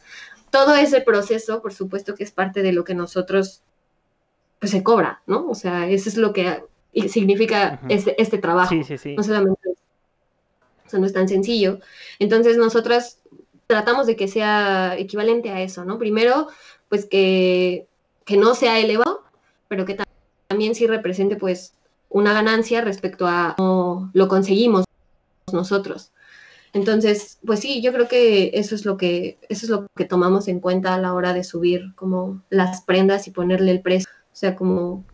todo ese proceso, por supuesto que es parte de lo que nosotros, pues se cobra, ¿no? O sea, eso es lo que significa este, este, trabajo. Sí, sí, sí. No solamente, o sea, no es tan sencillo. Entonces, nosotras tratamos de que sea equivalente a eso, ¿no? Primero, pues que, que no sea elevado, pero que también sí represente, pues, una ganancia respecto a cómo lo conseguimos nosotros. Entonces, pues sí, yo creo que eso es lo que eso es lo que tomamos en cuenta a la hora de subir como las prendas y ponerle el precio, o sea, como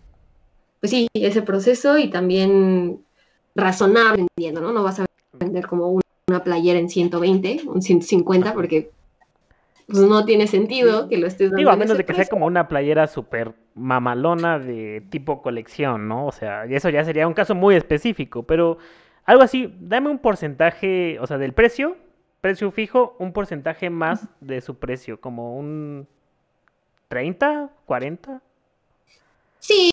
pues sí, ese proceso y también razonable vendiendo, ¿no? No vas a vender como una playera en 120, un 150 porque pues no tiene sentido que lo estés dando. Digo, a menos de que sea como una playera súper mamalona de tipo colección, ¿no? O sea, eso ya sería un caso muy específico, pero algo así, dame un porcentaje, o sea, del precio, precio fijo, un porcentaje más de su precio, como un 30, 40. Sí,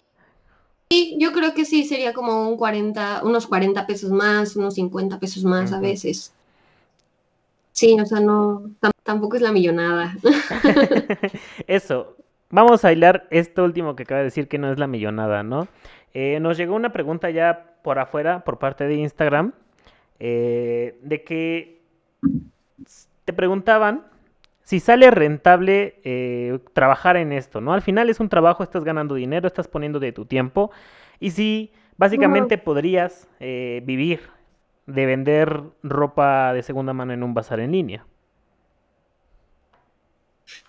sí, yo creo que sí, sería como un 40, unos 40 pesos más, unos 50 pesos más a veces. Sí, o sea, no, tampoco es la millonada. [laughs] [laughs] Eso, vamos a hilar esto último que acaba de decir que no es la millonada, ¿no? Eh, nos llegó una pregunta ya por afuera, por parte de Instagram, eh, de que te preguntaban si sale rentable eh, trabajar en esto, ¿no? Al final es un trabajo, estás ganando dinero, estás poniendo de tu tiempo, y si básicamente podrías vivir de vender ropa de segunda mano en un bazar en línea.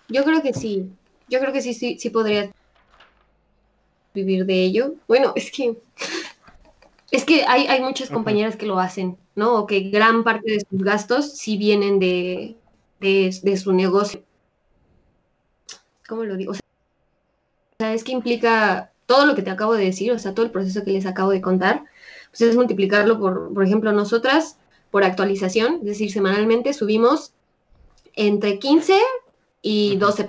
Yo creo que sí, yo creo que sí, sí, sí podría vivir de ello. Bueno, es que es que hay, hay muchas compañeras que lo hacen, ¿no? O que gran parte de sus gastos sí vienen de, de, su negocio. ¿Cómo lo digo? O sea, es que implica todo lo que te acabo de decir, o sea, todo el proceso que les acabo de contar, pues es multiplicarlo por, por ejemplo, nosotras, por actualización, es decir, semanalmente subimos entre 15 y 12,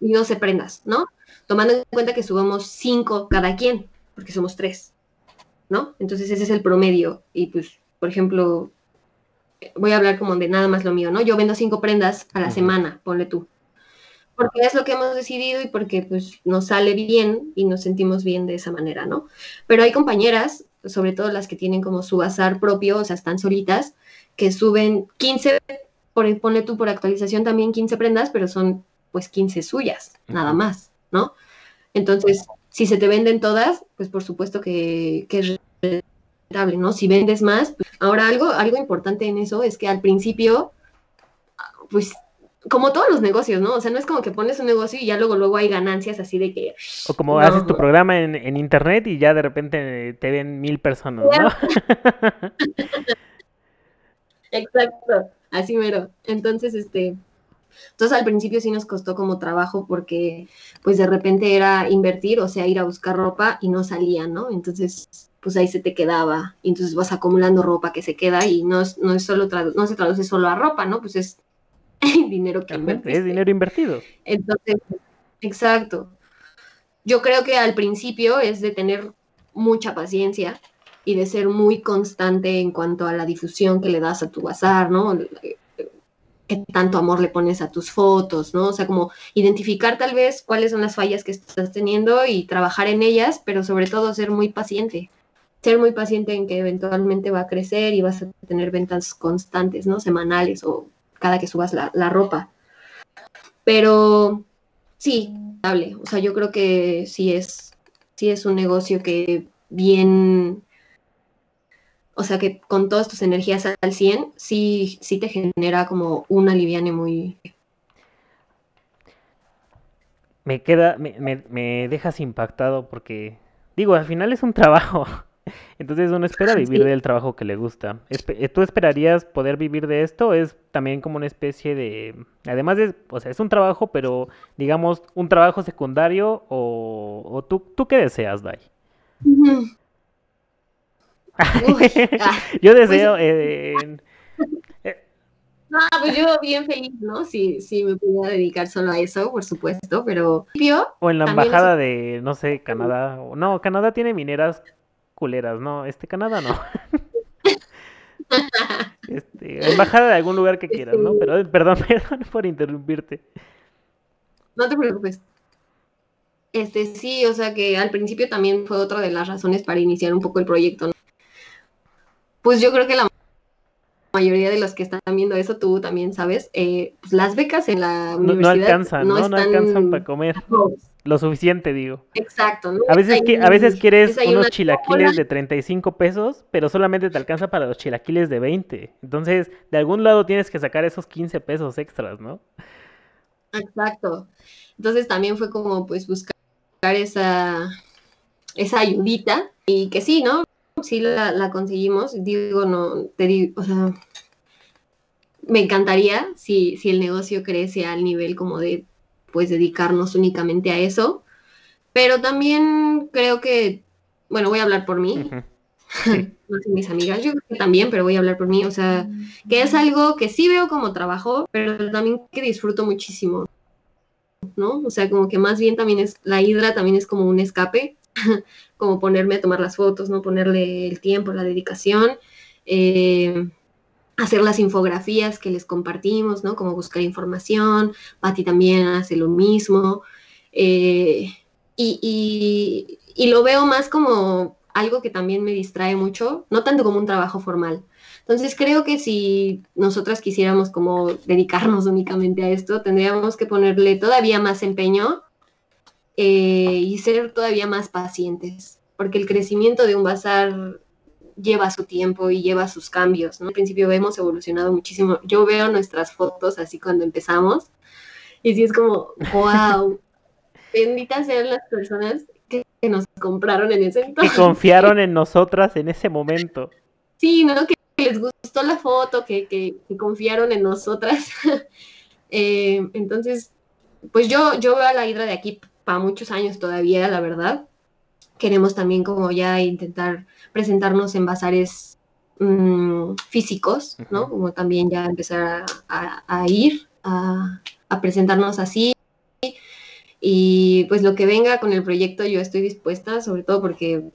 y 12 prendas, ¿no? tomando en cuenta que subamos cinco cada quien, porque somos tres, ¿no? Entonces ese es el promedio. Y pues, por ejemplo, voy a hablar como de nada más lo mío, ¿no? Yo vendo cinco prendas a la semana, ponle tú. Porque es lo que hemos decidido y porque pues nos sale bien y nos sentimos bien de esa manera, ¿no? Pero hay compañeras, sobre todo las que tienen como su bazar propio, o sea, están solitas, que suben 15, por, ponle tú por actualización también 15 prendas, pero son pues 15 suyas, nada más. ¿no? Entonces, si se te venden todas, pues por supuesto que, es rentable, ¿no? Si vendes más, pues, ahora algo, algo importante en eso es que al principio, pues como todos los negocios, ¿no? O sea, no es como que pones un negocio y ya luego, luego hay ganancias así de que... O como haces tu programa en, internet y ya de repente te ven mil personas, ¿no? [laughs] Exacto, así mero. Entonces, este, entonces al principio sí nos costó como trabajo porque pues de repente era invertir, o sea, ir a buscar ropa y no salía, ¿no? Entonces pues ahí se te quedaba y entonces vas acumulando ropa que se queda y no, no es solo no se traduce solo a ropa, ¿no? Pues es [laughs] dinero que Es dinero invertido. Entonces, exacto. Yo creo que al principio es de tener mucha paciencia y de ser muy constante en cuanto a la difusión que le das a tu bazar, ¿no? qué tanto amor le pones a tus fotos, ¿no? O sea, como identificar tal vez cuáles son las fallas que estás teniendo y trabajar en ellas, pero sobre todo ser muy paciente. Ser muy paciente en que eventualmente va a crecer y vas a tener ventas constantes, ¿no? Semanales o cada que subas la, ropa. Pero sí, o sea, yo creo que sí es, sí es un negocio que bien o sea que con todas tus energías al 100, sí, sí te genera como un aliviane muy... Me queda, me, me, dejas impactado porque, digo, al final es un trabajo. Entonces uno espera vivir del trabajo que le gusta. ¿Tú esperarías poder vivir de esto? Es también como una especie de... Además de... O sea, es un trabajo, pero digamos un trabajo secundario o, o tú, tú qué deseas, Dai. [laughs] Ah. Yo deseo... Pues, eh, Ah, pues yo bien feliz, ¿no? Si, si me pudiera dedicar solo a eso, por supuesto, pero... O en la embajada de, no sé, Canadá. No, Canadá tiene mineras culeras, ¿no? Este Canadá no. [laughs] Este, embajada de algún lugar que quieras, ¿no? Pero, perdón, [laughs] perdón por interrumpirte. No te preocupes. Este, sí, o sea que al principio también fue otra de las razones para iniciar un poco el proyecto. ¿no? Pues yo creo que la mayoría de los que están viendo eso, tú también sabes, eh, pues las becas en la universidad no, alcanzan, no, no alcanzan para comer. Lo suficiente, digo. Exacto. A veces, que, a veces quieres unos chilaquiles de 35 pesos, pero solamente te alcanza para los chilaquiles de 20. Entonces, de algún lado tienes que sacar esos 15 pesos extras, ¿no? Exacto. Entonces también fue como pues buscar esa, esa ayudita y que sí, ¿no? Sí la, la conseguimos. Digo, no, te digo, o sea, me encantaría si, si el negocio crece al nivel como de pues dedicarnos únicamente a eso. Pero también creo que, bueno, voy a hablar por mí. [laughs] no sé, mis amigas, yo creo que también, pero voy a hablar por mí. O sea, que es algo que sí veo como trabajo, pero también que disfruto muchísimo. ¿No? O sea, como que más bien también es, la hidra también es como un escape, [laughs] como ponerme a tomar las fotos, ¿no? Ponerle el tiempo, la dedicación. Eh, hacer las infografías que les compartimos, ¿no? Como buscar información, Patti también hace lo mismo. Eh, y, lo veo más como algo que también me distrae mucho, no tanto como un trabajo formal. Entonces creo que si nosotras quisiéramos como dedicarnos [laughs] únicamente a esto, tendríamos que ponerle todavía más empeño eh, y ser todavía más pacientes, porque el crecimiento de un bazar lleva su tiempo y lleva sus cambios, ¿no? Al principio hemos evolucionado muchísimo. Yo veo nuestras fotos así cuando empezamos y sí es como, wow, [laughs] benditas sean las personas que, nos compraron en ese entonces. Que confiaron en nosotras en ese momento. [laughs] Sí, ¿no? Que les gustó la foto, que, que, confiaron en nosotras. [laughs] Eh, entonces, pues yo, yo veo a la Hidra de aquí para muchos años todavía, la verdad. Queremos también como ya intentar presentarnos en bazares mm, físicos, ¿no? Como también ya empezar a, ir a, presentarnos así. Y pues lo que venga con el proyecto yo estoy dispuesta, sobre todo porque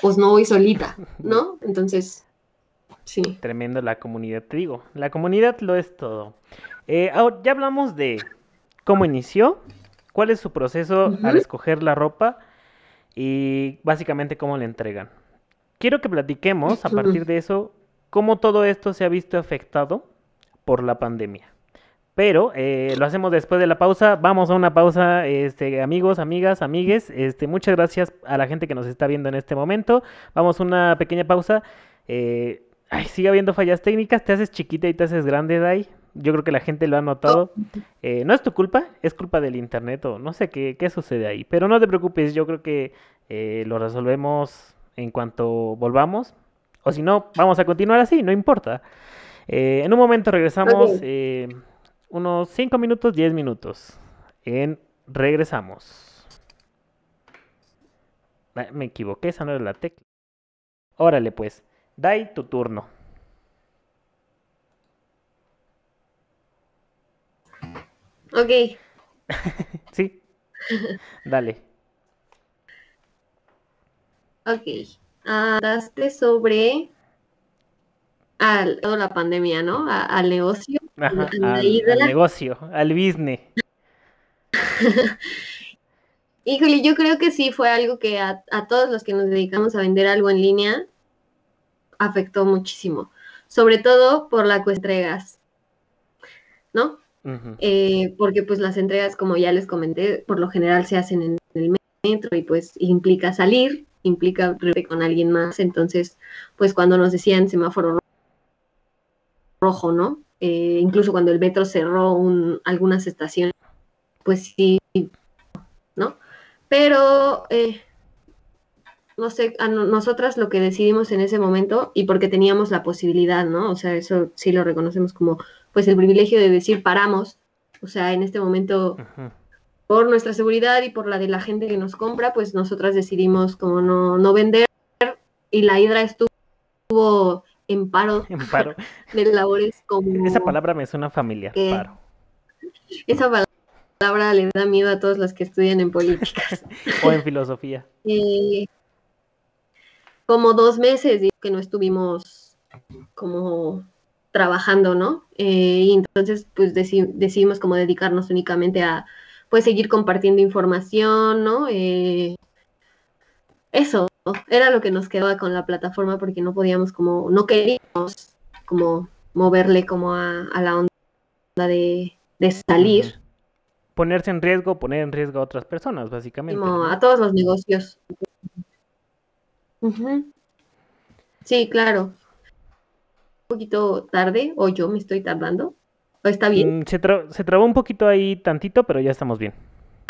pues no voy solita, [laughs] ¿no? Entonces, sí. Tremendo la comunidad, te digo, la comunidad lo es todo. Eh, ahora, ya hablamos de cómo inició, cuál es su proceso al escoger la ropa y básicamente cómo le entregan quiero que platiquemos a partir de eso cómo todo esto se ha visto afectado por la pandemia. Pero eh, lo hacemos después de la pausa. Vamos a una pausa, este, amigos, amigas, amigues. Este, muchas gracias a la gente que nos está viendo en este momento. Vamos a una pequeña pausa. Eh, ay, sigue habiendo fallas técnicas. Te haces chiquita y te haces grande, Dai. Yo creo que la gente lo ha notado. Eh, no es tu culpa, es culpa del internet o no sé qué, qué sucede ahí. Pero no te preocupes, yo creo que lo resolvemos en cuanto volvamos. O si no, vamos a continuar así, no importa. Eh, en un momento regresamos, eh, unos 5 minutos, 10 minutos. En regresamos. Ah, me equivoqué, esa no era la tecla. Órale pues, Dai tu turno. Ok. [laughs] sí. Dale. Ok. Hablaste sobre al, toda la pandemia, ¿no? al negocio. al, negocio, al business. [laughs] Híjole, yo creo que sí fue algo que a, todos los que nos dedicamos a vender algo en línea afectó muchísimo. Sobre todo por la entregas, ¿no? Eh, porque pues las entregas, como ya les comenté, por lo general se hacen en el metro y pues implica salir implica con alguien más. Entonces, pues cuando nos decían semáforo rojo, ¿no? Eh, incluso cuando el metro cerró un, algunas estaciones, pues sí, ¿no? Pero, eh, no sé, a nosotras lo que decidimos en ese momento y porque teníamos la posibilidad, ¿no? O sea, eso sí lo reconocemos como, pues el privilegio de decir paramos, o sea, en este momento por nuestra seguridad y por la de la gente que nos compra, pues nosotras decidimos como no, no vender y la hidra estuvo en paro, [laughs] En paro. [laughs] de labores como... Esa palabra me suena familiar, ¿Qué? paro. Esa palabra le da miedo a todos los que estudian en políticas. [laughs] O en filosofía. Eh, como dos meses que no estuvimos como trabajando, ¿no? Eh, y entonces pues deci- decidimos como dedicarnos únicamente a pues seguir compartiendo información, ¿no? Eh, eso era lo que nos quedaba con la plataforma porque no podíamos como, no queríamos como moverle como a, a la onda de, de salir. Ponerse en riesgo, poner en riesgo a otras personas, básicamente. como a todos los negocios. Ujú. Sí, claro. Un poquito tarde, o yo me estoy tardando. ¿O está bien? Mm, se, tra- se trabó un poquito ahí tantito, pero ya estamos bien.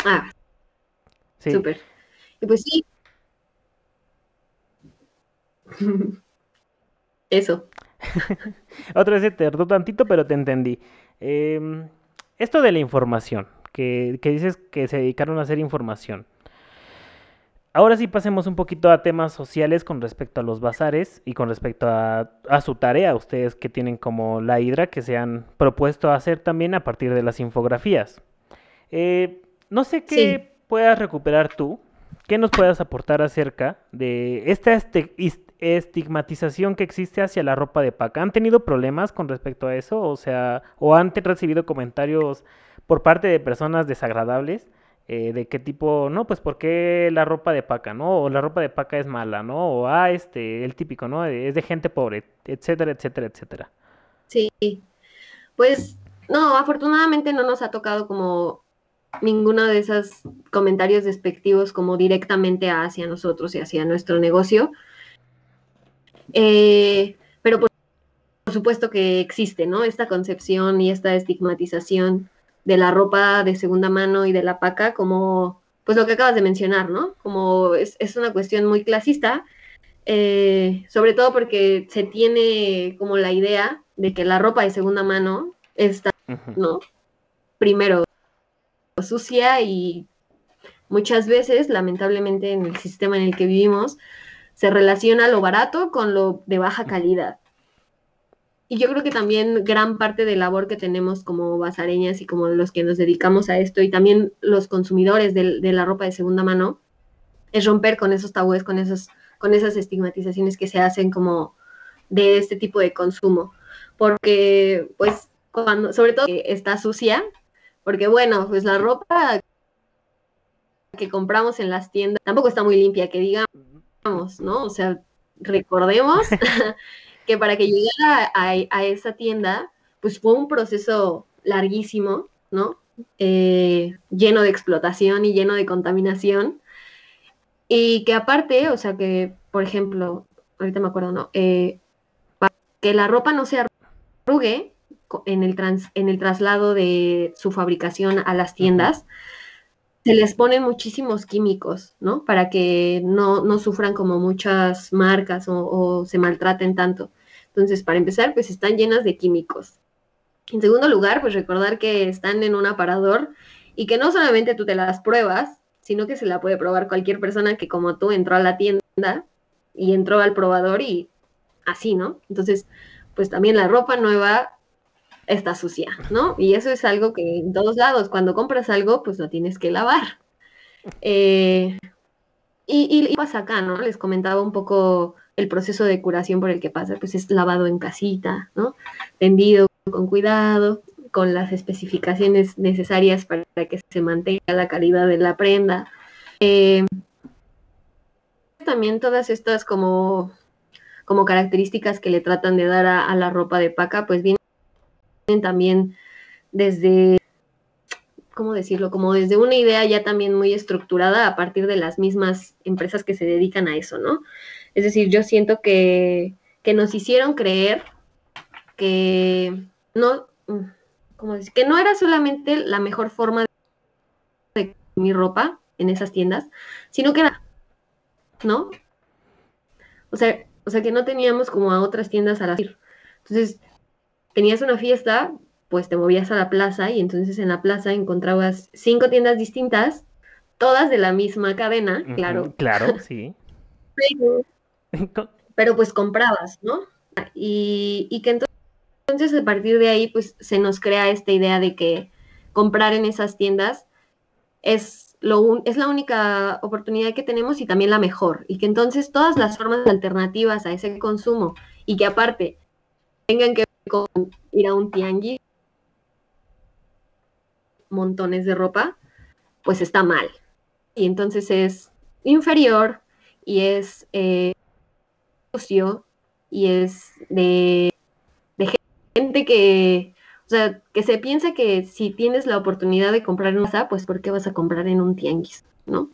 Ah, Sí. súper. Y pues sí. [laughs] Eso. [laughs] Otra vez se tardó tantito, pero te entendí. Em, esto de la información, que, que dices que se dedicaron a hacer información. Ahora sí pasemos un poquito a temas sociales con respecto a los bazares y con respecto a, a su tarea, ustedes que tienen como la Hidra, que se han propuesto hacer también a partir de las infografías. Eh, no sé qué Sí. puedas recuperar tú, qué nos puedas aportar acerca de esta este- estigmatización que existe hacia la ropa de paca. ¿Han tenido problemas con respecto a eso? O sea, ¿o han recibido comentarios por parte de personas desagradables? Eh, de qué tipo, no, pues ¿por qué la ropa de paca, no? O la ropa de paca es mala, ¿no? O ah, este, el típico, ¿no? Es de gente pobre, etcétera, etcétera, etcétera. Sí. Pues no, afortunadamente no nos ha tocado como ninguno de esos comentarios despectivos como directamente hacia nosotros y hacia nuestro negocio. Eh, pero por, por supuesto que existe, ¿no? Esta concepción y esta estigmatización de la ropa de segunda mano y de la paca como, pues lo que acabas de mencionar, ¿no? Como es, es una cuestión muy clasista, eh, sobre todo porque se tiene como la idea de que la ropa de segunda mano está. ¿no? Primero sucia y muchas veces, lamentablemente, en el sistema en el que vivimos, se relaciona lo barato con lo de baja calidad. Y yo creo que también gran parte de labor que tenemos como basareñas y como los que nos dedicamos a esto y también los consumidores de, de la ropa de segunda mano es romper con esos tabúes, con, esos, con esas estigmatizaciones que se hacen como de este tipo de consumo. Porque, pues, cuando, sobre todo está sucia, porque bueno, pues la ropa que compramos en las tiendas tampoco está muy limpia, que digamos, ¿no? O sea, recordemos [laughs] que para que llegara a, a, esa tienda, pues fue un proceso larguísimo, ¿no? Eh, lleno de explotación y lleno de contaminación. Y que aparte, o sea, que, por ejemplo, ahorita me acuerdo, ¿no? Eh, para que la ropa no se arrugue en el, trans, en el traslado de su fabricación a las tiendas, uh -huh. Se les ponen muchísimos químicos, ¿no? Para que no, no sufran como muchas marcas o, o se maltraten tanto. Entonces, para empezar, pues están llenas de químicos. En segundo lugar, pues recordar que están en un aparador y que no solamente tú te las pruebas, sino que se la puede probar cualquier persona que como tú entró a la tienda y entró al probador y así, ¿no? Entonces, pues también la ropa nueva está sucia, ¿no? Y eso es algo que en todos lados, cuando compras algo, pues lo tienes que lavar. Eh, y, y, pasa acá, ¿no? Les comentaba un poco el proceso de curación por el que pasa, pues es lavado en casita, ¿no? Tendido con cuidado, con las especificaciones necesarias para que se mantenga la calidad de la prenda. Eh, también todas estas como, como características que le tratan de dar a, a la ropa de paca, pues vienen también desde, ¿cómo decirlo? Como desde una idea ya también muy estructurada a partir de las mismas empresas que se dedican a eso, ¿no? Es decir, yo siento que, que nos hicieron creer que no, ¿cómo decir? Que no era solamente la mejor forma de mi ropa en esas tiendas, sino que era, ¿no? O sea, o sea, que no teníamos como a otras tiendas a la Entonces, tenías una fiesta, pues te movías a la plaza y entonces en la plaza encontrabas cinco tiendas distintas, todas de la misma cadena, claro. Uh -huh, claro, [laughs] sí. Pero, pero, pues comprabas, ¿no? y, y que entonces entonces, a partir de ahí, pues se nos crea esta idea de que comprar en esas tiendas es, lo es la única oportunidad que tenemos y también la mejor. Y que entonces todas las formas alternativas a ese consumo y que aparte tengan que con ir a un tianguis, montones de ropa, pues está mal. Y entonces es inferior y es eh, y es de gente que, o sea, que se piensa que si tienes la oportunidad de comprar en casa, pues ¿por qué vas a comprar en un tianguis, no?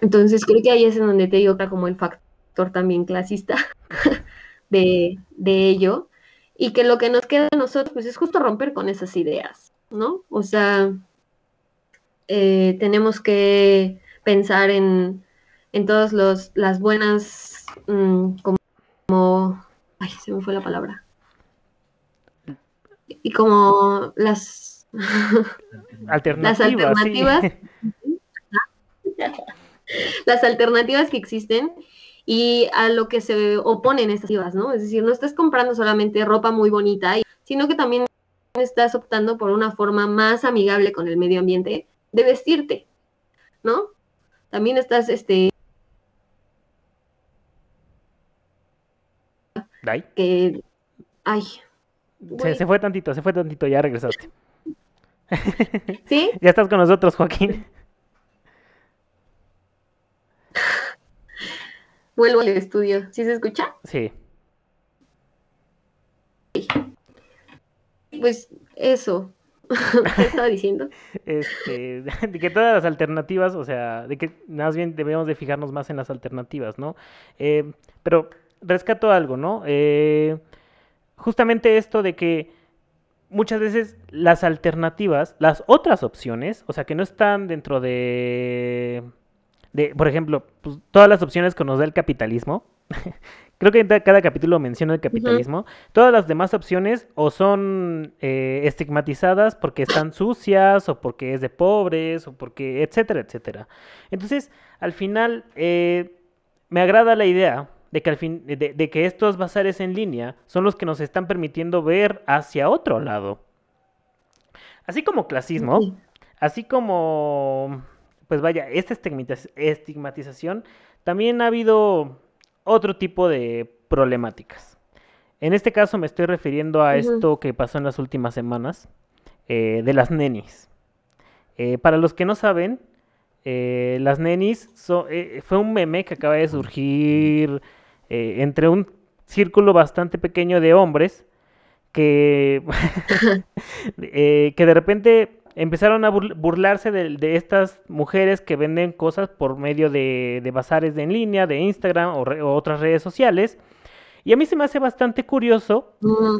Entonces creo que ahí es en donde te digo como el factor también clasista [laughs] de, ello y que lo que nos queda a nosotros pues es justo romper con esas ideas, ¿no? O sea, eh, tenemos que pensar en, en todas las buenas, mm, como, ay, se me fue la palabra, y como las [laughs] alternativas, las alternativas, [laughs] las alternativas que existen y a lo que se oponen estas alternativas, ¿no? Es decir, no estás comprando solamente ropa muy bonita, sino que también estás optando por una forma más amigable con el medio ambiente de vestirte, ¿no? También estás, este, que, ay, se, fue tantito, se fue tantito, ya regresaste. ¿Sí? [laughs] ya estás con nosotros, Joaquín. Vuelvo al estudio. ¿Sí se escucha? Sí. Pues eso. [laughs] ¿Qué estaba diciendo? Este, [laughs] de que todas las alternativas, o sea, de que más bien debemos de fijarnos más en las alternativas, ¿no? Eh, pero rescato algo, ¿no? Eh, justamente esto de que muchas veces las alternativas, las otras opciones, o sea, que no están dentro de, de por ejemplo, pues, todas las opciones que nos da el capitalismo, [laughs] creo que en cada capítulo menciona el capitalismo, todas las demás opciones o son eh, estigmatizadas porque están sucias o porque es de pobres o porque, etcétera, etcétera. Entonces, al final, eh, me agrada la idea de que, al fin, de, que estos bazares en línea son los que nos están permitiendo ver hacia otro lado. Así como clasismo, así como, pues vaya, esta estigmatización, también ha habido otro tipo de problemáticas. En este caso me estoy refiriendo a esto que pasó en las últimas semanas, eh, de las nenis. Eh, para los que no saben, eh, las nenis fue un meme que acaba de surgir entre un círculo bastante pequeño de hombres que, [laughs] [laughs] que de repente empezaron a burlarse de, estas mujeres que venden cosas por medio de, de bazares de en línea, de Instagram o, otras redes sociales. Y a mí se me hace bastante curioso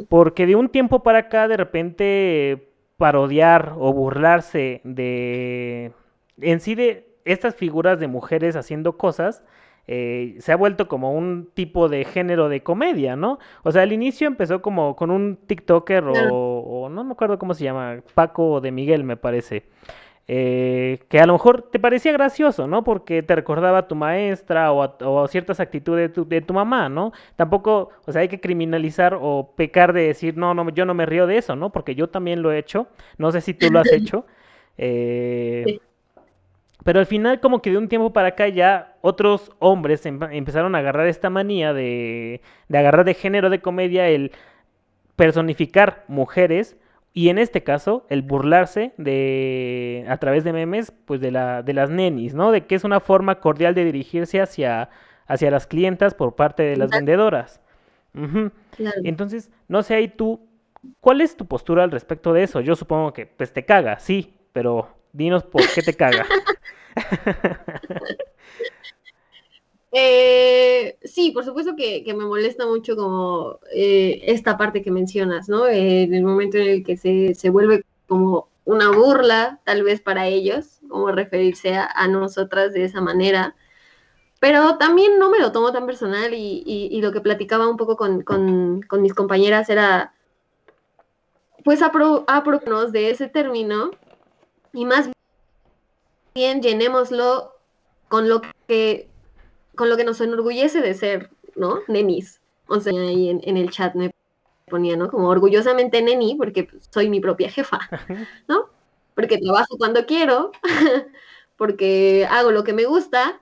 porque de un tiempo para acá de repente parodiar o burlarse de en sí de estas figuras de mujeres haciendo cosas eh, se ha vuelto como un tipo de género de comedia, ¿no? O sea, al inicio empezó como con un TikToker o, no me acuerdo cómo se llama, Paco de Miguel me parece. Eh, que a lo mejor te parecía gracioso, ¿no? Porque te recordaba a tu maestra o, a, ciertas actitudes de tu, de tu, mamá, ¿no? Tampoco, o sea, hay que criminalizar o pecar de decir, no, no, yo no me río de eso, ¿no? Porque yo también lo he hecho, no sé si tú lo has [laughs] hecho. Eh, pero al final, como que de un tiempo para acá ya otros hombres em, empezaron a agarrar esta manía de, de agarrar de género de comedia el personificar mujeres y en este caso el burlarse de a través de memes pues de la de las nenis, ¿no? De que es una forma cordial de dirigirse hacia hacia las clientas por parte de las vendedoras. Entonces, no sé ahí tú ¿cuál es tu postura al respecto de eso? Yo supongo que pues te caga, sí, pero dinos por qué te caga. [laughs] Eh, sí, por supuesto que, me molesta mucho como eh, esta parte que mencionas, ¿no? en el momento en el que se, vuelve como una burla, tal vez para ellos, como referirse a, nosotras de esa manera. Pero también no me lo tomo tan personal y, lo que platicaba un poco con, mis compañeras era, pues, apropiarnos de ese término y más bien llenémoslo con lo que con lo que nos enorgullece de ser, ¿no? Nenis. O sea, ahí en, el chat me ponía, ¿no? Como orgullosamente neni, porque soy mi propia jefa, [laughs] ¿no? Porque trabajo cuando quiero, [laughs] porque hago lo que me gusta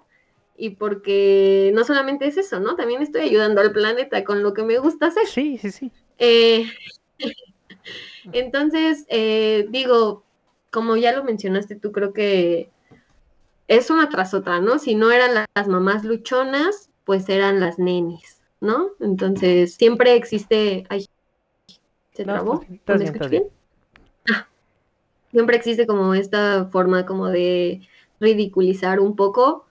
y porque no solamente es eso, ¿no? También estoy ayudando al planeta con lo que me gusta hacer. Sí, sí, sí. Eh, [laughs] entonces, eh, digo, como ya lo mencionaste tú, creo que es una tras otra, ¿no? Si no eran las mamás luchonas, pues eran las nenis, ¿no? Entonces, siempre existe... Ay, ¿Se trabó? bien, ah, siempre existe como esta forma como de ridiculizar un poco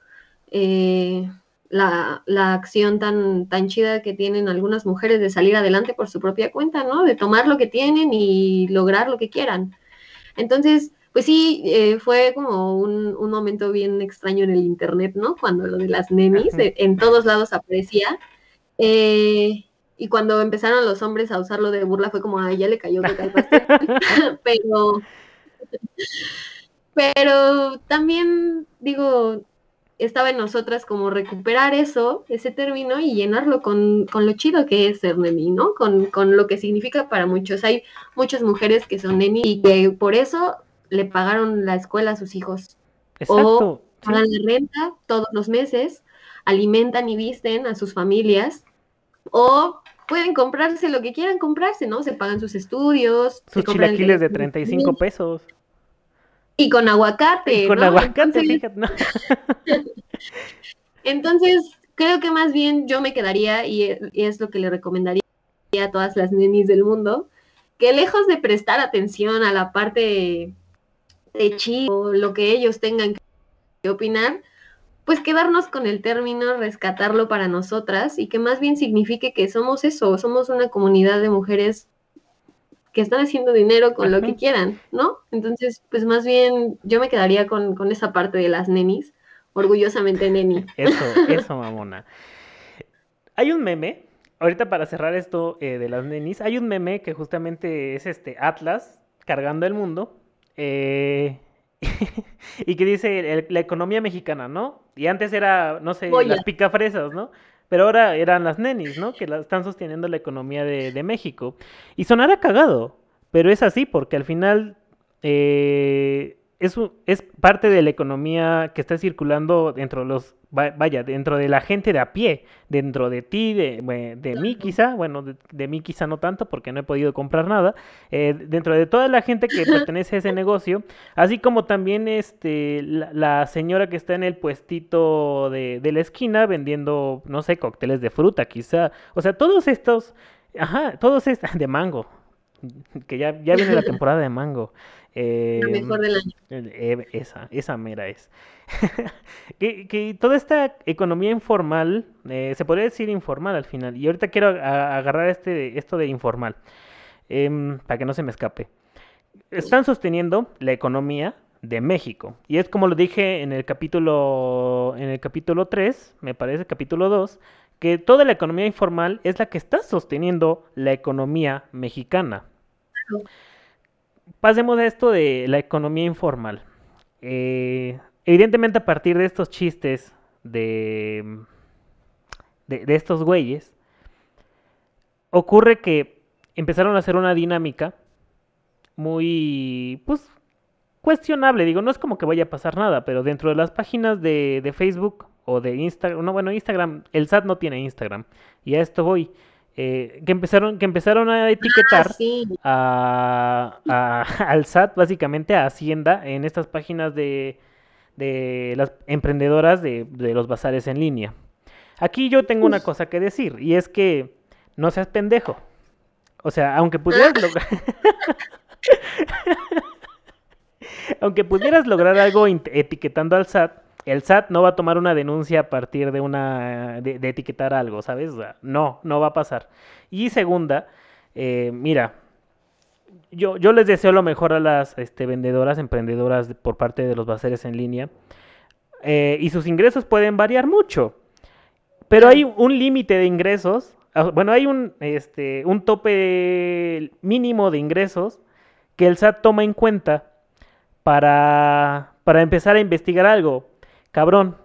eh, la, la, acción tan, tan chida que tienen algunas mujeres de salir adelante por su propia cuenta, ¿no? De tomar lo que tienen y lograr lo que quieran. Entonces, pues sí, eh, fue como un, momento bien extraño en el internet, ¿no? Cuando lo de las nenis eh, en todos lados aparecía. Eh, y cuando empezaron los hombres a usarlo de burla fue como, ay, ya le cayó [laughs] [laughs] pero, pero también, digo, estaba en nosotras como recuperar eso, ese término, y llenarlo con, lo chido que es ser neni, ¿no? Con, con, lo que significa para muchos. Hay muchas mujeres que son neni y que por eso le pagaron la escuela a sus hijos. O pagan la renta todos los meses, alimentan y visten a sus familias, o pueden comprarse lo que quieran comprarse, ¿no? Se pagan sus estudios. Sus chilaquiles de 35 pesos. Y con aguacate. con aguacate, fíjate, [laughs] Entonces, creo que más bien yo me quedaría, y es lo que le recomendaría a todas las nenis del mundo, que lejos de prestar atención a la parte de chido, lo que ellos tengan que opinar, pues quedarnos con el término, rescatarlo para nosotras y que más bien signifique que somos eso, somos una comunidad de mujeres que están haciendo dinero con lo que quieran, ¿no? Entonces, pues más bien yo me quedaría con, esa parte de las nenis, orgullosamente neni. [laughs] Eso, eso, mamona. Hay un meme, ahorita para cerrar esto eh, de las nenis, hay un meme que justamente es este Atlas cargando el mundo eh, [laughs] y que dice la economía mexicana, ¿no? Y antes era, no sé, las picafresas, ¿no? Pero ahora eran las nenis, ¿no? Que la, están sosteniendo la economía de, de, México. Y sonará cagado, pero es así, porque al final eh, es, es parte de la economía que está circulando dentro de los vaya, dentro de la gente de a pie, dentro de ti, de, de mí quizá, bueno, de, mí quizá no tanto porque no he podido comprar nada, eh, dentro de toda la gente que [laughs] pertenece a ese negocio, así como también este, la, señora que está en el puestito de, de la esquina vendiendo, no sé, cócteles de fruta quizá, o sea, todos estos, ajá, todos estos, [laughs] de mango, que ya, ya viene la temporada de mango. Eh, mejor del año. Eh, esa, esa mera es. [laughs] que, toda esta economía informal, eh, se podría decir informal al final, y ahorita quiero agarrar este, esto de informal, em, para que no se me escape. Están sosteniendo la economía de México, y es como lo dije en el capítulo, en el capítulo 3, me parece, capítulo 2, que toda la economía informal es la que está sosteniendo la economía mexicana. Pasemos a esto de la economía informal. Eh, evidentemente a partir de estos chistes de, de, estos güeyes, ocurre que empezaron a hacer una dinámica muy, pues, cuestionable. Digo, no es como que vaya a pasar nada, pero dentro de las páginas de, de Facebook o de Instagram, no, bueno, Instagram, el SAT no tiene Instagram, y a esto voy. Eh, que empezaron que empezaron a etiquetar ah, a, [laughs] al SAT básicamente a Hacienda en estas páginas de, de las emprendedoras de, los bazares en línea. Aquí yo tengo una cosa que decir, y es que no seas pendejo. O sea, aunque pudieras [laughs] lograr... [laughs] aunque pudieras lograr algo etiquetando al SAT, el SAT no va a tomar una denuncia a partir de una de, etiquetar algo, ¿sabes? no, no va a pasar. Y segunda, eh, mira, yo, yo les deseo lo mejor a las este, vendedoras, emprendedoras por parte de los baseres en línea. Eh, y sus ingresos pueden variar mucho. Pero hay un límite de ingresos. Ah, bueno, hay un, este, un tope mínimo de ingresos que el SAT toma en cuenta para, para empezar a investigar algo. Cabrón,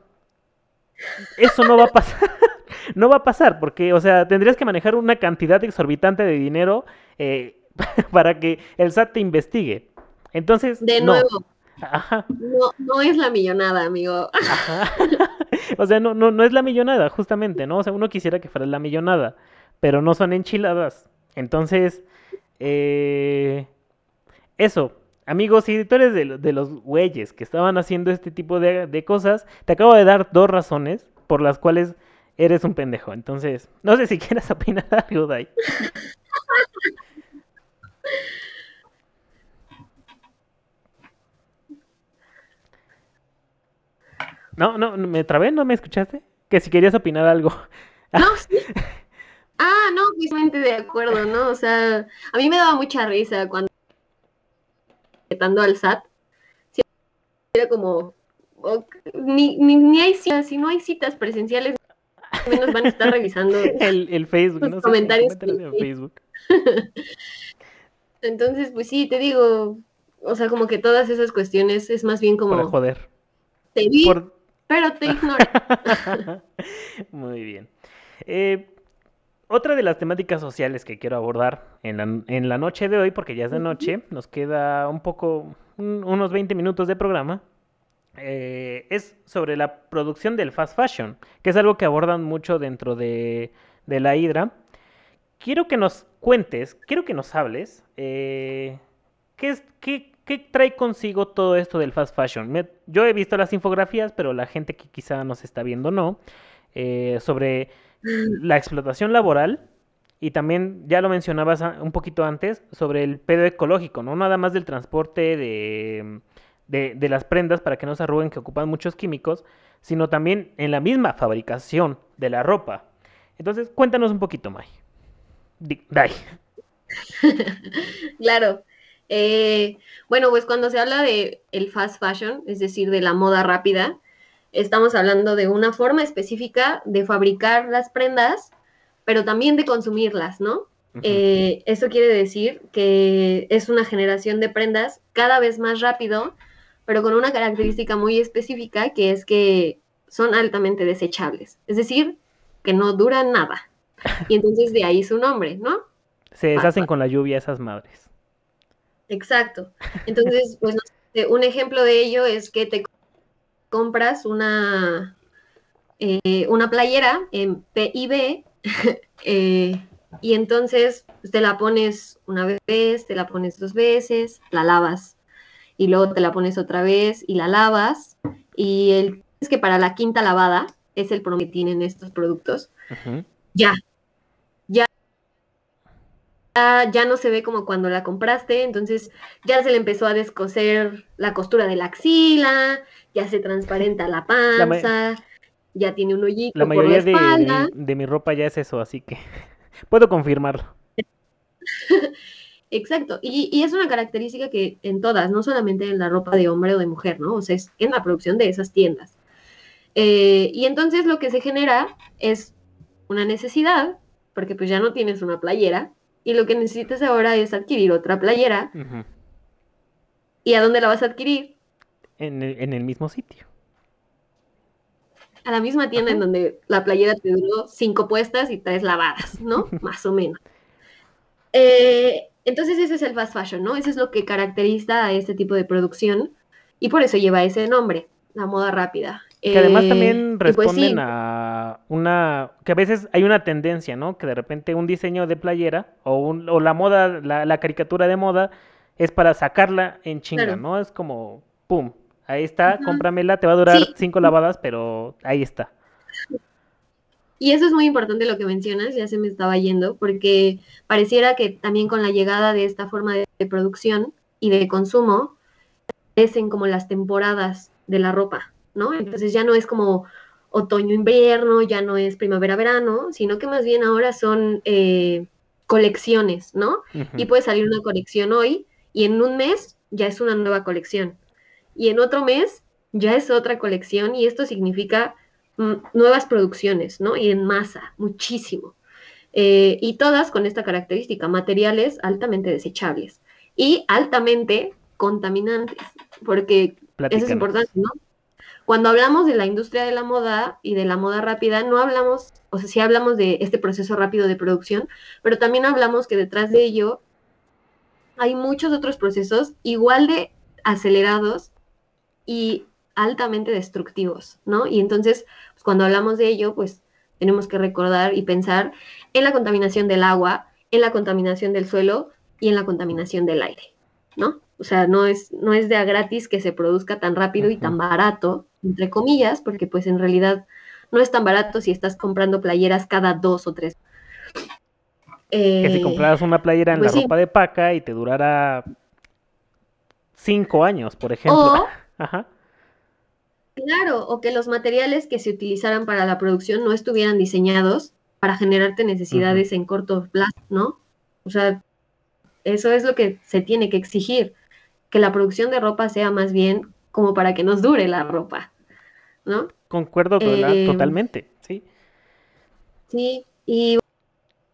eso no va a pasar. [laughs] no va a pasar, porque, o sea, tendrías que manejar una cantidad exorbitante de dinero eh, [laughs] para que el SAT te investigue. Entonces, de nuevo, No, no es la millonada, amigo. [laughs] o sea, no, no, no es la millonada, justamente, ¿no? O sea, uno quisiera que fuera la millonada, pero no son enchiladas. Entonces, eh, eso, amigos y editores de, de, los güeyes que estaban haciendo este tipo de, de cosas, te acabo de dar dos razones por las cuales eres un pendejo. Entonces, no sé si [laughs] quieras opinar algo, Dai. No, no, me trabé, ¿no me escuchaste? Que si querías opinar algo. No, [laughs] sí. Ah, no, justamente de acuerdo, ¿no? O sea, a mí me daba mucha risa cuando al SAT. Era como, ni, ni, ni, hay citas, si no hay citas presenciales, menos van a estar revisando [laughs] el, el Facebook, ¿no? comentarios. en Facebook. [laughs] Entonces, pues sí, te digo, o sea, como que todas esas cuestiones es más bien como... Para joder. Te vi, pero te ignoro. [laughs] Muy bien. Eh, otra de las temáticas sociales que quiero abordar en la, en la noche de hoy, porque ya es de noche, nos queda un poco, unos 20 minutos de programa, eh, es sobre la producción del fast fashion, que es algo que abordan mucho dentro de, de la Hidra. Quiero que nos cuentes, quiero que nos hables, eh, ¿qué, es, qué, ¿qué, trae consigo todo esto del fast fashion? yo he visto las infografías, pero la gente que quizá nos está viendo no, eh, sobre la explotación laboral y también, ya lo mencionabas un poquito antes, sobre el pedo ecológico, no nada más del transporte de de, las prendas para que no se arruguen, que ocupan muchos químicos, sino también en la misma fabricación de la ropa. Entonces, cuéntanos un poquito, May. Dai. [laughs] claro. Eh, bueno, pues cuando se habla de el fast fashion, es decir, de la moda rápida, estamos hablando de una forma específica de fabricar las prendas, pero también de consumirlas, ¿no? Eh, eso quiere decir que es una generación de prendas cada vez más rápido pero con una característica muy específica que es que son altamente desechables, es decir, que no duran nada. Y entonces de ahí su nombre, ¿no? Se deshacen con la lluvia esas madres. Exacto. Entonces, pues un ejemplo de ello es que te compras una, eh, una playera en PIB [laughs] eh, y entonces te la pones una vez, te la pones dos veces, la lavas. Y luego te la pones otra vez y la lavas. Y el es que para la quinta lavada, es el promedio que tienen estos productos, ya, ya no se ve como cuando la compraste, entonces ya se le empezó a descoser la costura de la axila, ya se transparenta la panza, ya tiene un hoyito. La mayoría por la de, de mi ropa ya es eso, así que [laughs] puedo confirmarlo. [laughs] Exacto, y, es una característica que en todas, no solamente en la ropa de hombre o de mujer, ¿no? O sea, es en la producción de esas tiendas. Eh, y entonces lo que se genera es una necesidad, porque pues ya no tienes una playera, y lo que necesitas ahora es adquirir otra playera. ¿Y a dónde la vas a adquirir? En el, mismo sitio. A la misma tienda en donde la playera te duró cinco puestas y tres lavadas, ¿no? [laughs] Más o menos. Eh, entonces ese es el fast fashion, ¿no? Eso es lo que caracteriza a este tipo de producción y por eso lleva ese nombre, la moda rápida. Que además eh, también pues responden a una, que a veces hay una tendencia, ¿no? Que de repente un diseño de playera o, un, o la moda, la, caricatura de moda es para sacarla en chinga, ¿no? Es como, ¡pum! Ahí está, cómpramela, te va a durar cinco lavadas, pero ahí está. Y eso es muy importante lo que mencionas, ya se me estaba yendo, porque pareciera que también con la llegada de esta forma de, producción y de consumo, aparecen como las temporadas de la ropa, ¿no? Entonces ya no es como otoño-invierno, ya no es primavera-verano, sino que más bien ahora son eh, colecciones, ¿no? Y puede salir una colección hoy y en un mes ya es una nueva colección. Y en otro mes ya es otra colección y esto significa nuevas producciones, ¿no? Y en masa, muchísimo. Eh, y todas con esta característica, materiales altamente desechables y altamente contaminantes, porque eso es importante, ¿no? Cuando hablamos de la industria de la moda y de la moda rápida, no hablamos, o sea, sí hablamos de este proceso rápido de producción, pero también hablamos que detrás de ello hay muchos otros procesos igual de acelerados y altamente destructivos, ¿no? Y entonces, pues, cuando hablamos de ello, pues tenemos que recordar y pensar en la contaminación del agua, en la contaminación del suelo y en la contaminación del aire, ¿no? O sea, no es, no es de a gratis que se produzca tan rápido y tan barato, entre comillas, porque pues en realidad no es tan barato si estás comprando playeras cada dos o tres. que si eh, compraras una playera en pues la ropa de paca y te durara cinco años, por ejemplo. [laughs] Ajá. Claro, o que los materiales que se utilizaran para la producción no estuvieran diseñados para generarte necesidades en corto plazo, ¿no? O sea, eso es lo que se tiene que exigir, que la producción de ropa sea más bien como para que nos dure la ropa, ¿no? Concuerdo eh, totalmente, sí. Sí, y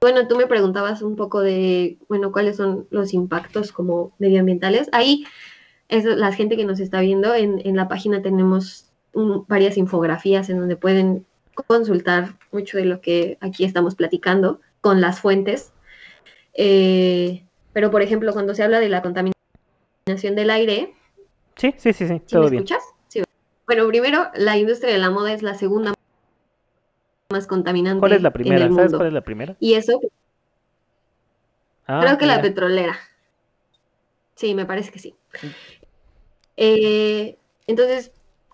bueno, tú me preguntabas un poco de, bueno, cuáles son los impactos como medioambientales. Ahí, es la gente que nos está viendo, en, en la página tenemos varias infografías en donde pueden consultar mucho de lo que aquí estamos platicando con las fuentes. Eh, pero, por ejemplo, cuando se habla de la contaminación del aire. Sí, sí, sí, sí. todo me escuchas? Sí. Bueno, primero, la industria de la moda es la segunda más contaminante. ¿Cuál es la primera? ¿Sabes cuál es la primera? Y eso. Ah, creo que la petrolera. Sí, me parece que sí. Mm. Eh, entonces,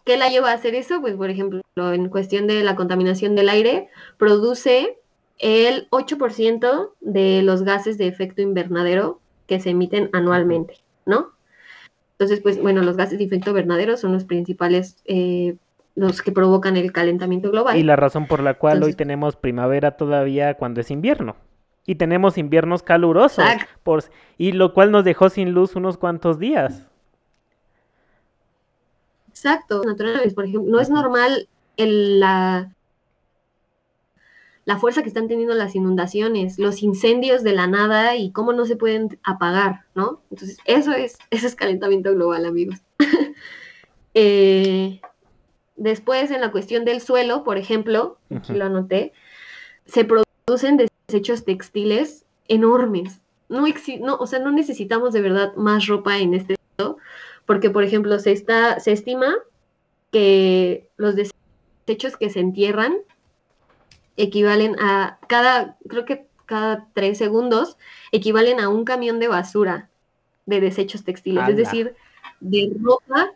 ¿Qué la lleva a hacer eso? Pues, por ejemplo, en cuestión de la contaminación del aire, produce el 8% de los gases de efecto invernadero que se emiten anualmente, ¿no? Entonces, pues, bueno, los gases de efecto invernadero son los principales, eh, los que provocan el calentamiento global. Y la razón por la cual hoy tenemos primavera todavía cuando es invierno. Y tenemos inviernos calurosos. Por, y lo cual nos dejó sin luz unos cuantos días. Exacto, naturales, por ejemplo, no es normal la, la fuerza que están teniendo las inundaciones, los incendios de la nada y cómo no se pueden apagar, ¿no? Entonces, eso es, [laughs] eso es calentamiento global, amigos. [laughs] Eh, después, en la cuestión del suelo, por ejemplo, aquí lo anoté, se producen desechos textiles enormes. No, no, o sea, no necesitamos de verdad más ropa en este mundo porque por ejemplo se, está, se estima que los desechos que se entierran equivalen a cada, creo que cada tres segundos, equivalen a un camión de basura de desechos textiles, es decir, de ropa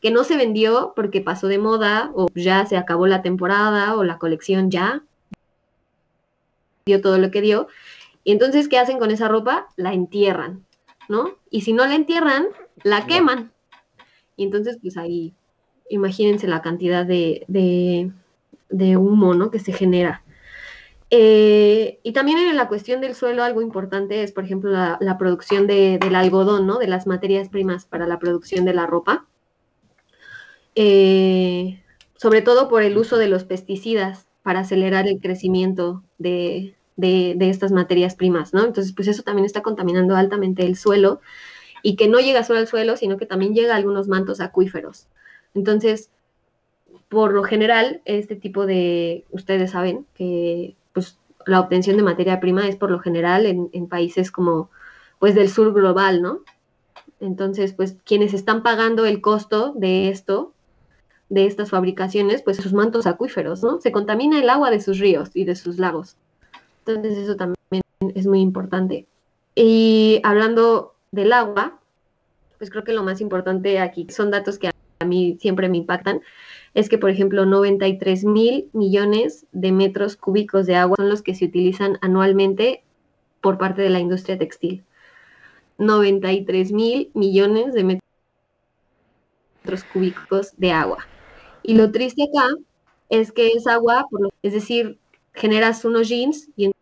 que no se vendió porque pasó de moda o ya se acabó la temporada o la colección ya dio todo lo que dio. Y entonces, ¿qué hacen con esa ropa? La entierran, ¿no? Y si no la entierran, la queman. Y entonces, pues ahí, imagínense la cantidad de, de, humo, ¿no? Que se genera. Eh, y también en la cuestión del suelo, algo importante es, por ejemplo, la, producción del algodón, ¿no? De las materias primas para la producción de la ropa. Eh, sobre todo por el uso de los pesticidas para acelerar el crecimiento de, de, estas materias primas, ¿no? Entonces, pues eso también está contaminando altamente el suelo y que no llega solo al suelo, sino que también llega a algunos mantos acuíferos. Entonces, por lo general, este tipo de, ustedes saben que pues la obtención de materia prima es por lo general en, países como pues del sur global, ¿no? Entonces, pues quienes están pagando el costo de esto, de estas fabricaciones, pues sus mantos acuíferos, ¿no? Se contamina el agua de sus ríos y de sus lagos. Entonces, eso también es muy importante. Y hablando del agua, pues creo que lo más importante aquí son datos que a mí siempre me impactan, es que, por ejemplo, 93 mil millones de metros cúbicos de agua son los que se utilizan anualmente por parte de la industria textil. 93 mil millones de metros cúbicos de agua. Y lo triste acá es que es agua, es decir, generas unos jeans y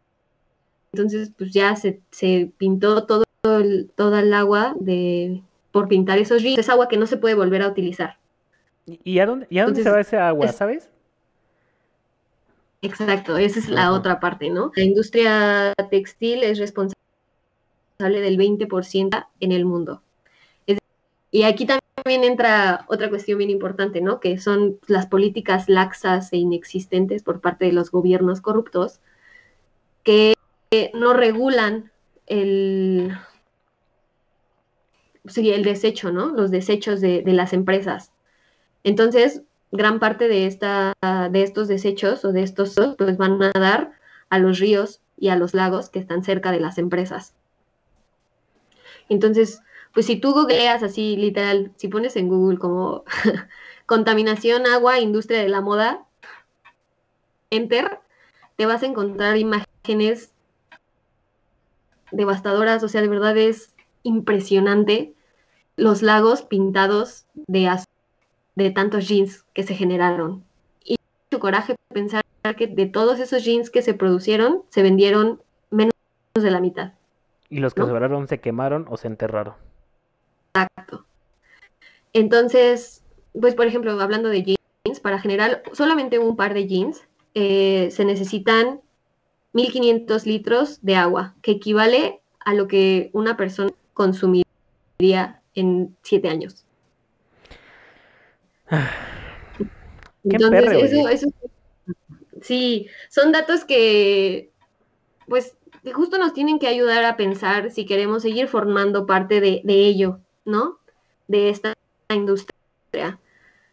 entonces pues ya se, se pintó todo toda el agua de, por pintar esos jeans. Es agua que no se puede volver a utilizar. ¿Y a dónde, se va ese agua, sabes? Exacto, esa es la otra parte, ¿no? La industria textil es responsable del 20% en el mundo. y aquí también también entra otra cuestión bien importante, ¿no? Que son las políticas laxas e inexistentes por parte de los gobiernos corruptos que no regulan el, el desecho, ¿no? Los desechos de, de, las empresas. Entonces, gran parte de, esta, de estos desechos o de estos pues van a dar a los ríos y a los lagos que están cerca de las empresas. Entonces, pues si tú googleas así, literal, si pones en Google como [laughs] contaminación, agua, industria de la moda, enter, te vas a encontrar imágenes devastadoras, o sea, de verdad es impresionante los lagos pintados de de tantos jeans que se generaron. Y mucho coraje pensar que de todos esos jeans que se producieron, se vendieron menos de la mitad. Y los que ¿no? sobraron se quemaron o se enterraron. Exacto. Entonces, pues por ejemplo, hablando de jeans, para generar solamente un par de jeans, eh, se necesitan 1500 litros de agua, que equivale a lo que una persona consumiría en 7 años. Entonces, eso, eso, sí, son datos que, pues, justo nos tienen que ayudar a pensar si queremos seguir formando parte de, de ello, ¿no? De esta industria.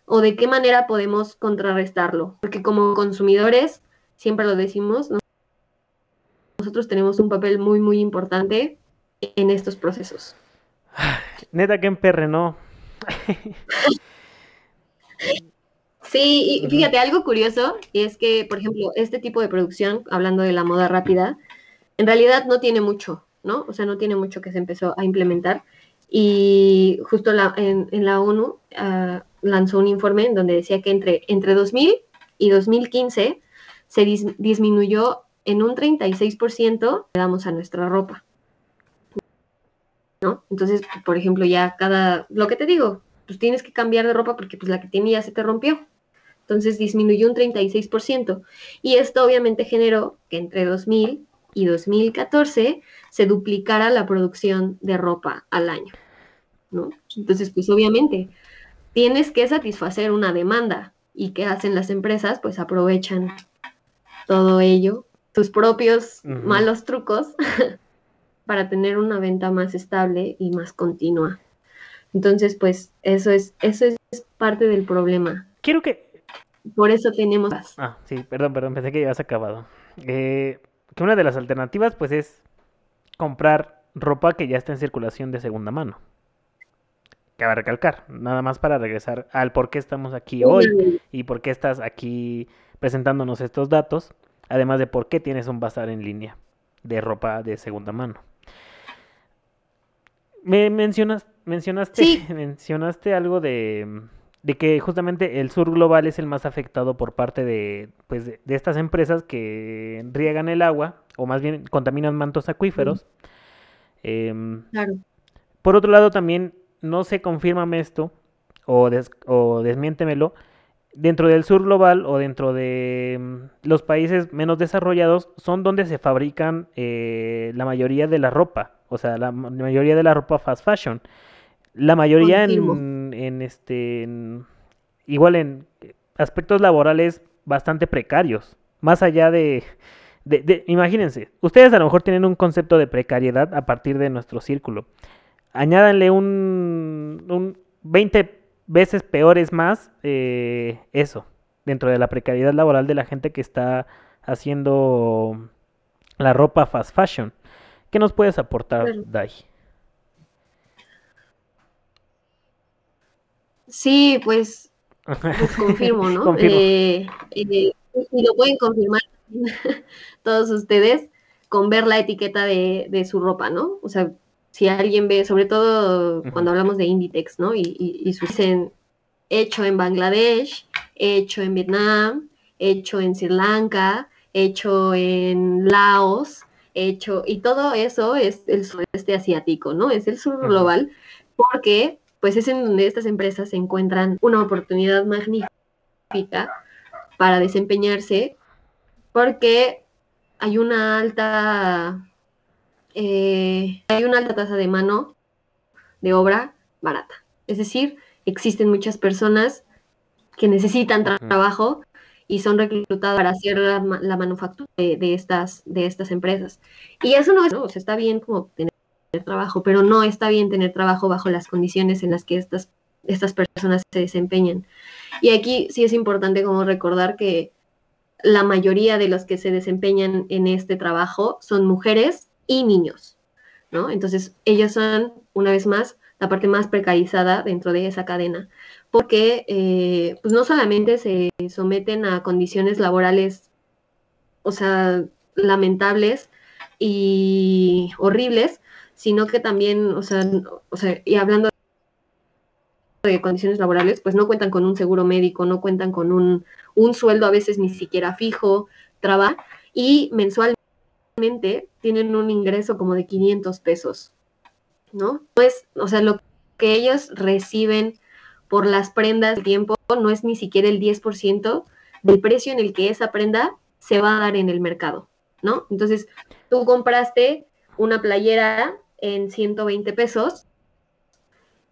O de qué manera podemos contrarrestarlo. Porque como consumidores, siempre lo decimos, ¿no? nosotros tenemos un papel muy, muy importante en estos procesos. Neta que emperre, ¿no? [laughs] Sí, y fíjate, algo curioso es que, por ejemplo, este tipo de producción, hablando de la moda rápida, en realidad no tiene mucho, ¿no? O sea, no tiene mucho que se empezó a implementar. Y justo la, en, en, la ONU uh, lanzó un informe en donde decía que entre, entre 2000 y 2015 se dis, disminuyó en un 36% que damos a nuestra ropa. ¿No? Entonces, por ejemplo, ya cada, lo que te digo, pues tienes que cambiar de ropa porque pues la que tenía se te rompió. Entonces disminuyó un 36%. Y esto obviamente generó que entre 2000 y 2014 se duplicara la producción de ropa al año. ¿no? Entonces, pues obviamente tienes que satisfacer una demanda. ¿Y qué hacen las empresas? Pues aprovechan todo ello, tus propios uh -huh. malos trucos, [laughs] para tener una venta más estable y más continua. Entonces, pues eso es, eso es parte del problema. Quiero que... Por eso tenemos... Ah, sí, perdón, perdón, pensé que ya has acabado. Eh, que una de las alternativas, pues, es comprar ropa que ya está en circulación de segunda mano. Cabe recalcar, nada más para regresar al por qué estamos aquí hoy y por qué estás aquí presentándonos estos datos, además de por qué tienes un bazar en línea de ropa de segunda mano. Me mencionas, mencionaste, Sí. [laughs] mencionaste algo de, de que justamente el sur global es el más afectado por parte de, pues, de, de estas empresas que riegan el agua, o más bien contaminan mantos acuíferos. Em, Claro. por otro lado, también, no sé, confírmame esto, o, des- o desmiéntemelo, dentro del sur global o dentro de mm, los países menos desarrollados son donde se fabrican eh, la mayoría de la ropa, o sea, la ma- mayoría de la ropa fast fashion. La mayoría en, en este, en- igual en aspectos laborales bastante precarios, más allá de, de, de- imagínense, ustedes a lo mejor tienen un concepto de precariedad a partir de nuestro círculo. Añádanle un, un 20 veces peores más eh, eso, dentro de la precariedad laboral de la gente que está haciendo la ropa fast fashion. ¿Qué nos puedes aportar. Dai? Sí, pues, pues confirmo, [laughs] ¿no? Confirmo. Eh, eh, y lo pueden confirmar [laughs] todos ustedes con ver la etiqueta de, de su ropa, ¿no? O sea, si alguien ve, sobre todo cuando hablamos de Inditex, ¿no? Y, y, y su- dicen hecho en Bangladesh, hecho en Vietnam, hecho en Sri Lanka, hecho en Laos, hecho, y todo eso es el sureste asiático, ¿no? Es el sur global, porque pues es en donde estas empresas encuentran una oportunidad magnífica para desempeñarse, porque hay una alta, eh, hay una alta tasa de mano de obra barata. Es decir, existen muchas personas que necesitan trabajo y son reclutadas para hacer la, manufactura de, estas, de estas empresas. Y eso no es, no, o sea, está bien como tener trabajo, pero no está bien tener trabajo bajo las condiciones en las que estas, estas personas se desempeñan. Y aquí sí es importante como recordar que la mayoría de los que se desempeñan en este trabajo son mujeres y niños, ¿no? Entonces, ellos son, una vez más, la parte más precarizada dentro de esa cadena, porque eh, pues no solamente se someten a condiciones laborales, o sea, lamentables y horribles, sino que también, o sea, o sea, y hablando de condiciones laborales, pues no cuentan con un seguro médico, no cuentan con un, un sueldo a veces ni siquiera fijo, trabajo, y mensualmente tienen un ingreso como de 500 pesos, ¿no? Pues, o sea, lo que ellos reciben por las prendas de tiempo no es ni siquiera el 10% del precio en el que esa prenda se va a dar en el mercado, ¿no? Entonces, tú compraste una playera en 120 pesos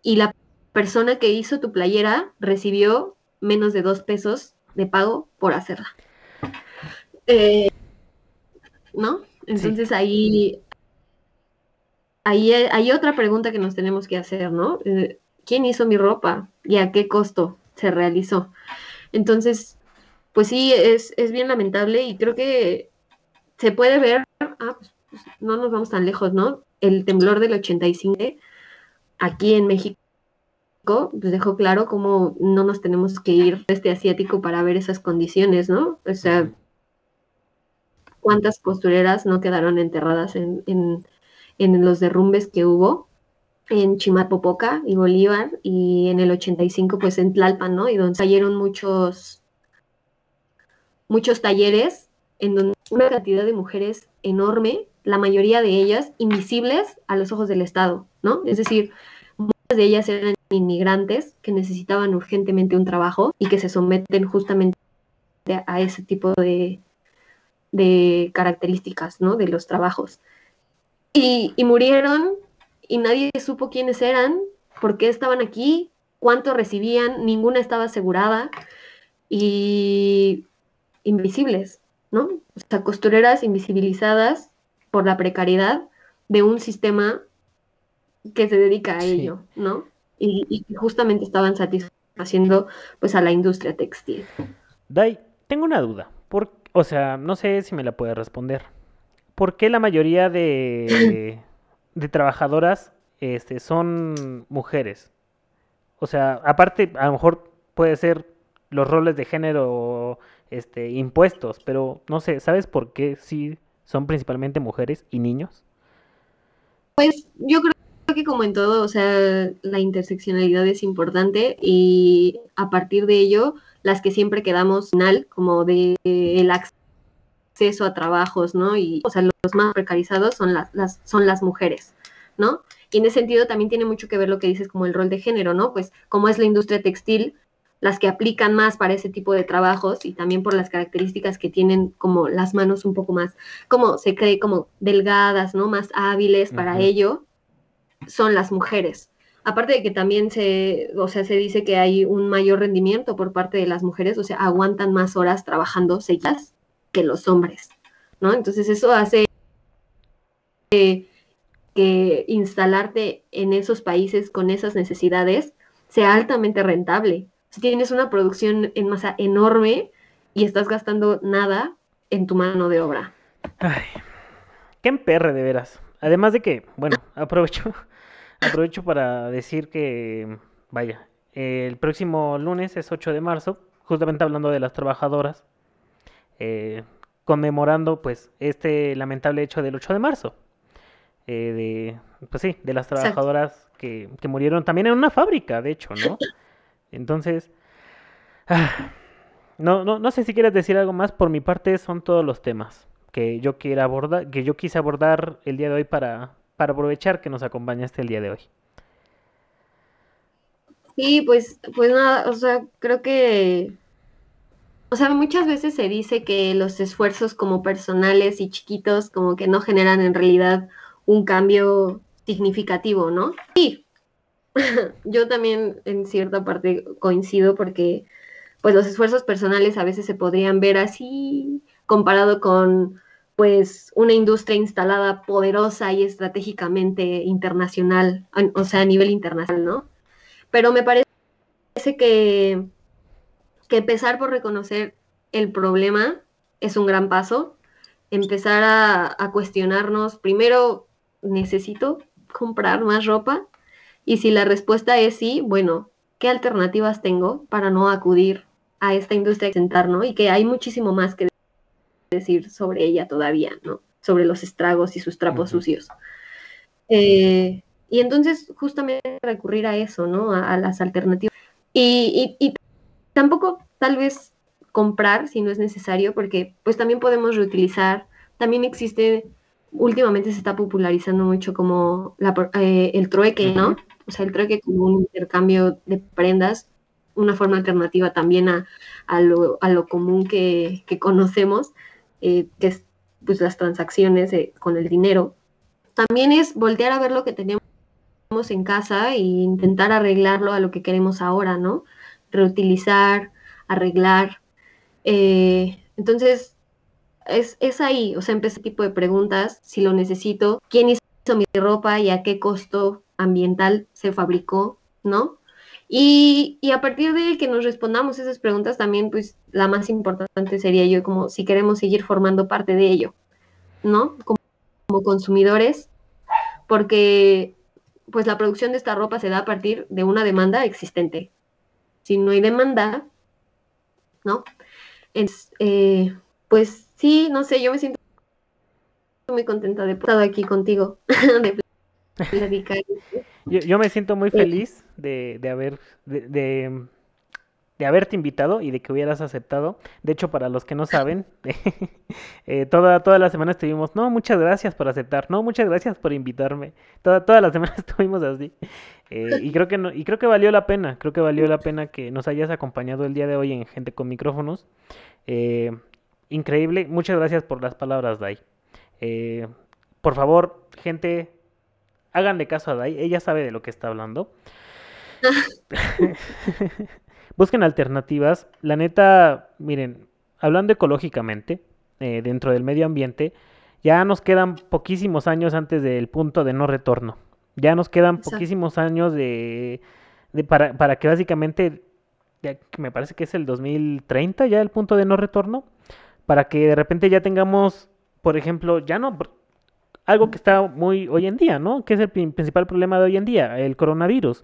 y la persona que hizo tu playera recibió menos de dos pesos de pago por hacerla. Eh, ¿No? Entonces ahí, ahí hay otra pregunta que nos tenemos que hacer, ¿no? Eh, ¿Quién hizo mi ropa y a qué costo se realizó? Entonces, pues sí, es, bien lamentable y creo que se puede ver, ah, pues, pues, no nos vamos tan lejos, ¿no? El temblor del 85 aquí en México pues dejó claro cómo no nos tenemos que ir a este asiático para ver esas condiciones, ¿no? O sea, cuántas costureras no quedaron enterradas en, los derrumbes que hubo en Chimalpopoca y Bolívar y en el 85 pues en Tlalpan, ¿no? Y donde cayeron muchos muchos talleres en donde una cantidad de mujeres enorme, la mayoría de ellas invisibles a los ojos del Estado, ¿no? Es decir, muchas de ellas eran inmigrantes que necesitaban urgentemente un trabajo y que se someten justamente a ese tipo de, de características, ¿no? De los trabajos. Y, murieron y nadie supo quiénes eran, por qué estaban aquí, cuánto recibían, ninguna estaba asegurada y invisibles, ¿no? O sea, costureras invisibilizadas por la precariedad de un sistema que se dedica a ello, ¿no? y, justamente estaban satisfaciendo pues a la industria textil. Dai, tengo una duda. Por, o sea, no sé si me la puede responder. ¿Por qué la mayoría de, [coughs] de trabajadoras este, son mujeres? O sea, aparte, a lo mejor puede ser los roles de género este, impuestos, pero no sé, ¿sabes por qué sí son principalmente mujeres y niños? Pues yo creo que como en todo, o sea, la interseccionalidad es importante y a partir de ello, las que siempre quedamos final, como de el acceso a trabajos, ¿no? Y, o sea, los más precarizados son las, las, son las mujeres, ¿no? Y en ese sentido también tiene mucho que ver lo que dices como el rol de género, ¿no? Pues como es la industria textil, las que aplican más para ese tipo de trabajos y también por las características que tienen como las manos un poco más, como se cree como delgadas, ¿no? Más hábiles para ello, son las mujeres. Aparte de que también se, o sea, se dice que hay un mayor rendimiento por parte de las mujeres, o sea, aguantan más horas trabajando seguidas que los hombres, ¿no? Entonces eso hace que, instalarte en esos países con esas necesidades sea altamente rentable. Si tienes una producción en masa enorme y estás gastando nada en tu mano de obra. Ay, qué emperre de veras. Además de que, bueno, [laughs] aprovecho, aprovecho para decir que, vaya, el próximo lunes es 8 de marzo, justamente hablando de las trabajadoras, eh, conmemorando pues este lamentable hecho del 8 de marzo. Eh, de, pues sí, de las trabajadoras que, que, murieron también en una fábrica, de hecho, ¿no? [laughs] Entonces, ah, no, no, no sé si quieres decir algo más, por mi parte son todos los temas que yo quiera abordar, que yo quise abordar el día de hoy para, para aprovechar que nos acompañaste el día de hoy. Sí, pues, pues nada, o sea, creo que, o sea, muchas veces se dice que los esfuerzos como personales y chiquitos como que no generan en realidad un cambio significativo, ¿no? Sí, [laughs] yo también en cierta parte coincido porque pues los esfuerzos personales a veces se podrían ver así comparado con pues una industria instalada poderosa y estratégicamente internacional, o sea, a nivel internacional, ¿no? Pero me parece que, que empezar por reconocer el problema es un gran paso, empezar a, a cuestionarnos, primero, ¿necesito comprar más ropa? Y si la respuesta es sí, bueno, ¿qué alternativas tengo para no acudir a esta industria sentar, ¿no? Y que hay muchísimo más que decir sobre ella todavía, ¿no? Sobre los estragos y sus trapos sucios. Eh, y entonces justamente recurrir a eso, ¿no? A, las alternativas. Y, y, tampoco tal vez comprar si no es necesario, porque pues también podemos reutilizar. También existe, últimamente se está popularizando mucho como eh, el trueque, ¿no? O sea, el trueque como un intercambio de prendas, una forma alternativa también a, a, lo, a lo, común que, que conocemos. Eh, que es pues las transacciones con el dinero. También es voltear a ver lo que tenemos en casa e intentar arreglarlo a lo que queremos ahora, ¿no? Reutilizar, arreglar. Eh, entonces, es, es, ahí, o sea, empecé tipo de preguntas, si lo necesito, quién hizo mi ropa y a qué costo ambiental se fabricó, ¿no? Y, a partir de que nos respondamos esas preguntas, también, pues, la más importante sería yo como si queremos seguir formando parte de ello, ¿no? Como, consumidores, porque, pues, la producción de esta ropa se da a partir de una demanda existente. Si no hay demanda, ¿no? Es, eh, pues, sí, no sé, yo me siento muy contenta de estar aquí contigo, [laughs] de platicar. Yo, me siento muy feliz de, de haber, de, de, haberte invitado y de que hubieras aceptado. De hecho, para los que no saben, [laughs] eh, toda, toda la semana estuvimos, no, muchas gracias por aceptar, no, muchas gracias por invitarme. Toda, toda la semana [laughs] estuvimos así. Eh, y creo que no, y creo que valió la pena, creo que valió la pena que nos hayas acompañado el día de hoy en Gente con Micrófonos. Eh, increíble, muchas gracias por las palabras, Dai. por favor, gente, háganle caso a Dai, ella sabe de lo que está hablando. [laughs] [laughs] Busquen alternativas. La neta, miren, hablando ecológicamente, eh, dentro del medio ambiente, ya nos quedan poquísimos años antes del punto de no retorno. Ya nos quedan poquísimos años de, para, para, que básicamente, me parece que es el 2030 ya el punto de no retorno, para que de repente ya tengamos, por ejemplo, ya no, algo que está muy hoy en día, ¿no? Que es el principal problema de hoy en día, el coronavirus.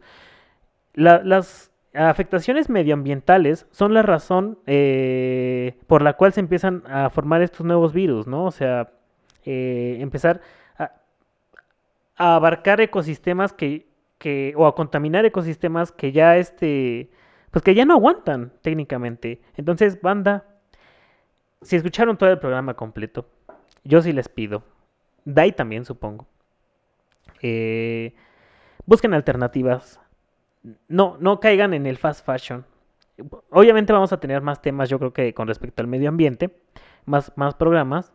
las afectaciones medioambientales son la razón eh, por la cual se empiezan a formar estos nuevos virus, ¿no? O sea, eh, empezar a, abarcar ecosistemas que, que, o a contaminar ecosistemas que ya este, pues que ya no aguantan técnicamente. Entonces, banda, si escucharon todo el programa completo, yo sí les pido, Dai también, supongo. Eh, busquen alternativas. No, no caigan en el fast fashion. Obviamente vamos a tener más temas, yo creo que con respecto al medio ambiente, más, más programas.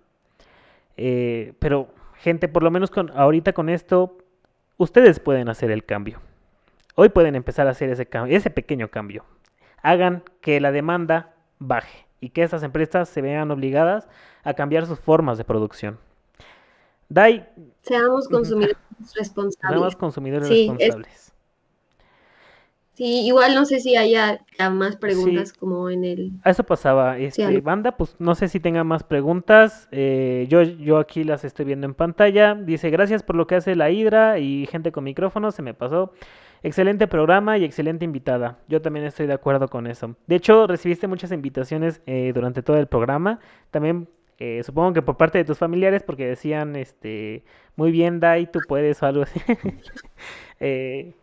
Eh, pero, gente, por lo menos con, ahorita con esto, ustedes pueden hacer el cambio. Hoy pueden empezar a hacer ese, ese pequeño cambio. Hagan que la demanda baje y que estas empresas se vean obligadas a cambiar sus formas de producción. Dai. Seamos consumidores responsables. Seamos consumidores responsables. Sí, igual no sé si haya más preguntas como en el... A eso pasaba. Este, banda, pues no sé si tenga más preguntas. Eh, yo, yo aquí las estoy viendo en pantalla. Dice, gracias por lo que hace la Hidra y gente con micrófono, se me pasó. Excelente programa y excelente invitada. Yo también estoy de acuerdo con eso. De hecho, recibiste muchas invitaciones eh, durante todo el programa. También eh, supongo que por parte de tus familiares, porque decían, este, muy bien, Dai, tú puedes o algo así. [laughs] Eh,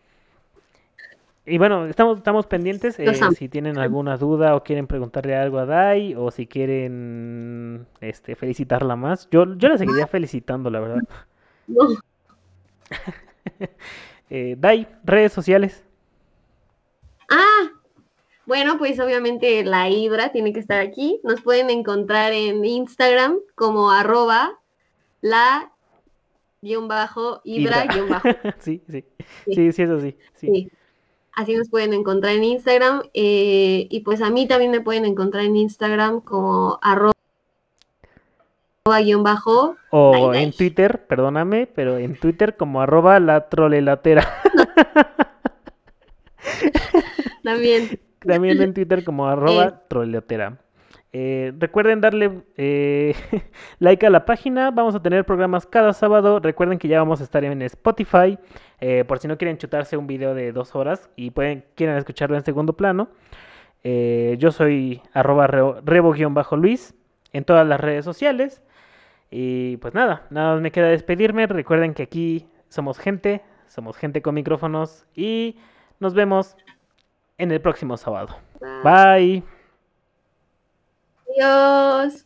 y bueno, estamos, estamos pendientes. Eh, si tienen alguna duda o quieren preguntarle algo a Dai, o si quieren este, felicitarla más. Yo, yo la seguiría felicitando, la verdad. [laughs] Dai, redes sociales. Ah, bueno, pues obviamente la Hidra tiene que estar aquí. Nos pueden encontrar en Instagram como arroba la guion bajo, Ibra, guion bajo. [laughs] sí, sí, sí, sí, eso sí. sí. Así nos pueden encontrar en Instagram. Eh, y pues a mí también me pueden encontrar en Instagram como arroba guion bajo. O en Twitter, perdóname, pero en Twitter como arroba la trolelatera. [laughs] también. También en Twitter como arroba eh. trolelatera. Eh, recuerden darle eh, [laughs] like a la página. Vamos a tener programas cada sábado. Recuerden que ya vamos a estar en Spotify. Eh, por si no quieren chutarse un video de dos horas y pueden, quieren escucharlo en segundo plano. yo soy arroba rebo-luis en todas las redes sociales. Y pues nada, nada más me queda despedirme. Recuerden que aquí somos gente, somos gente con micrófonos y nos vemos en el próximo sábado. Bye. Adiós.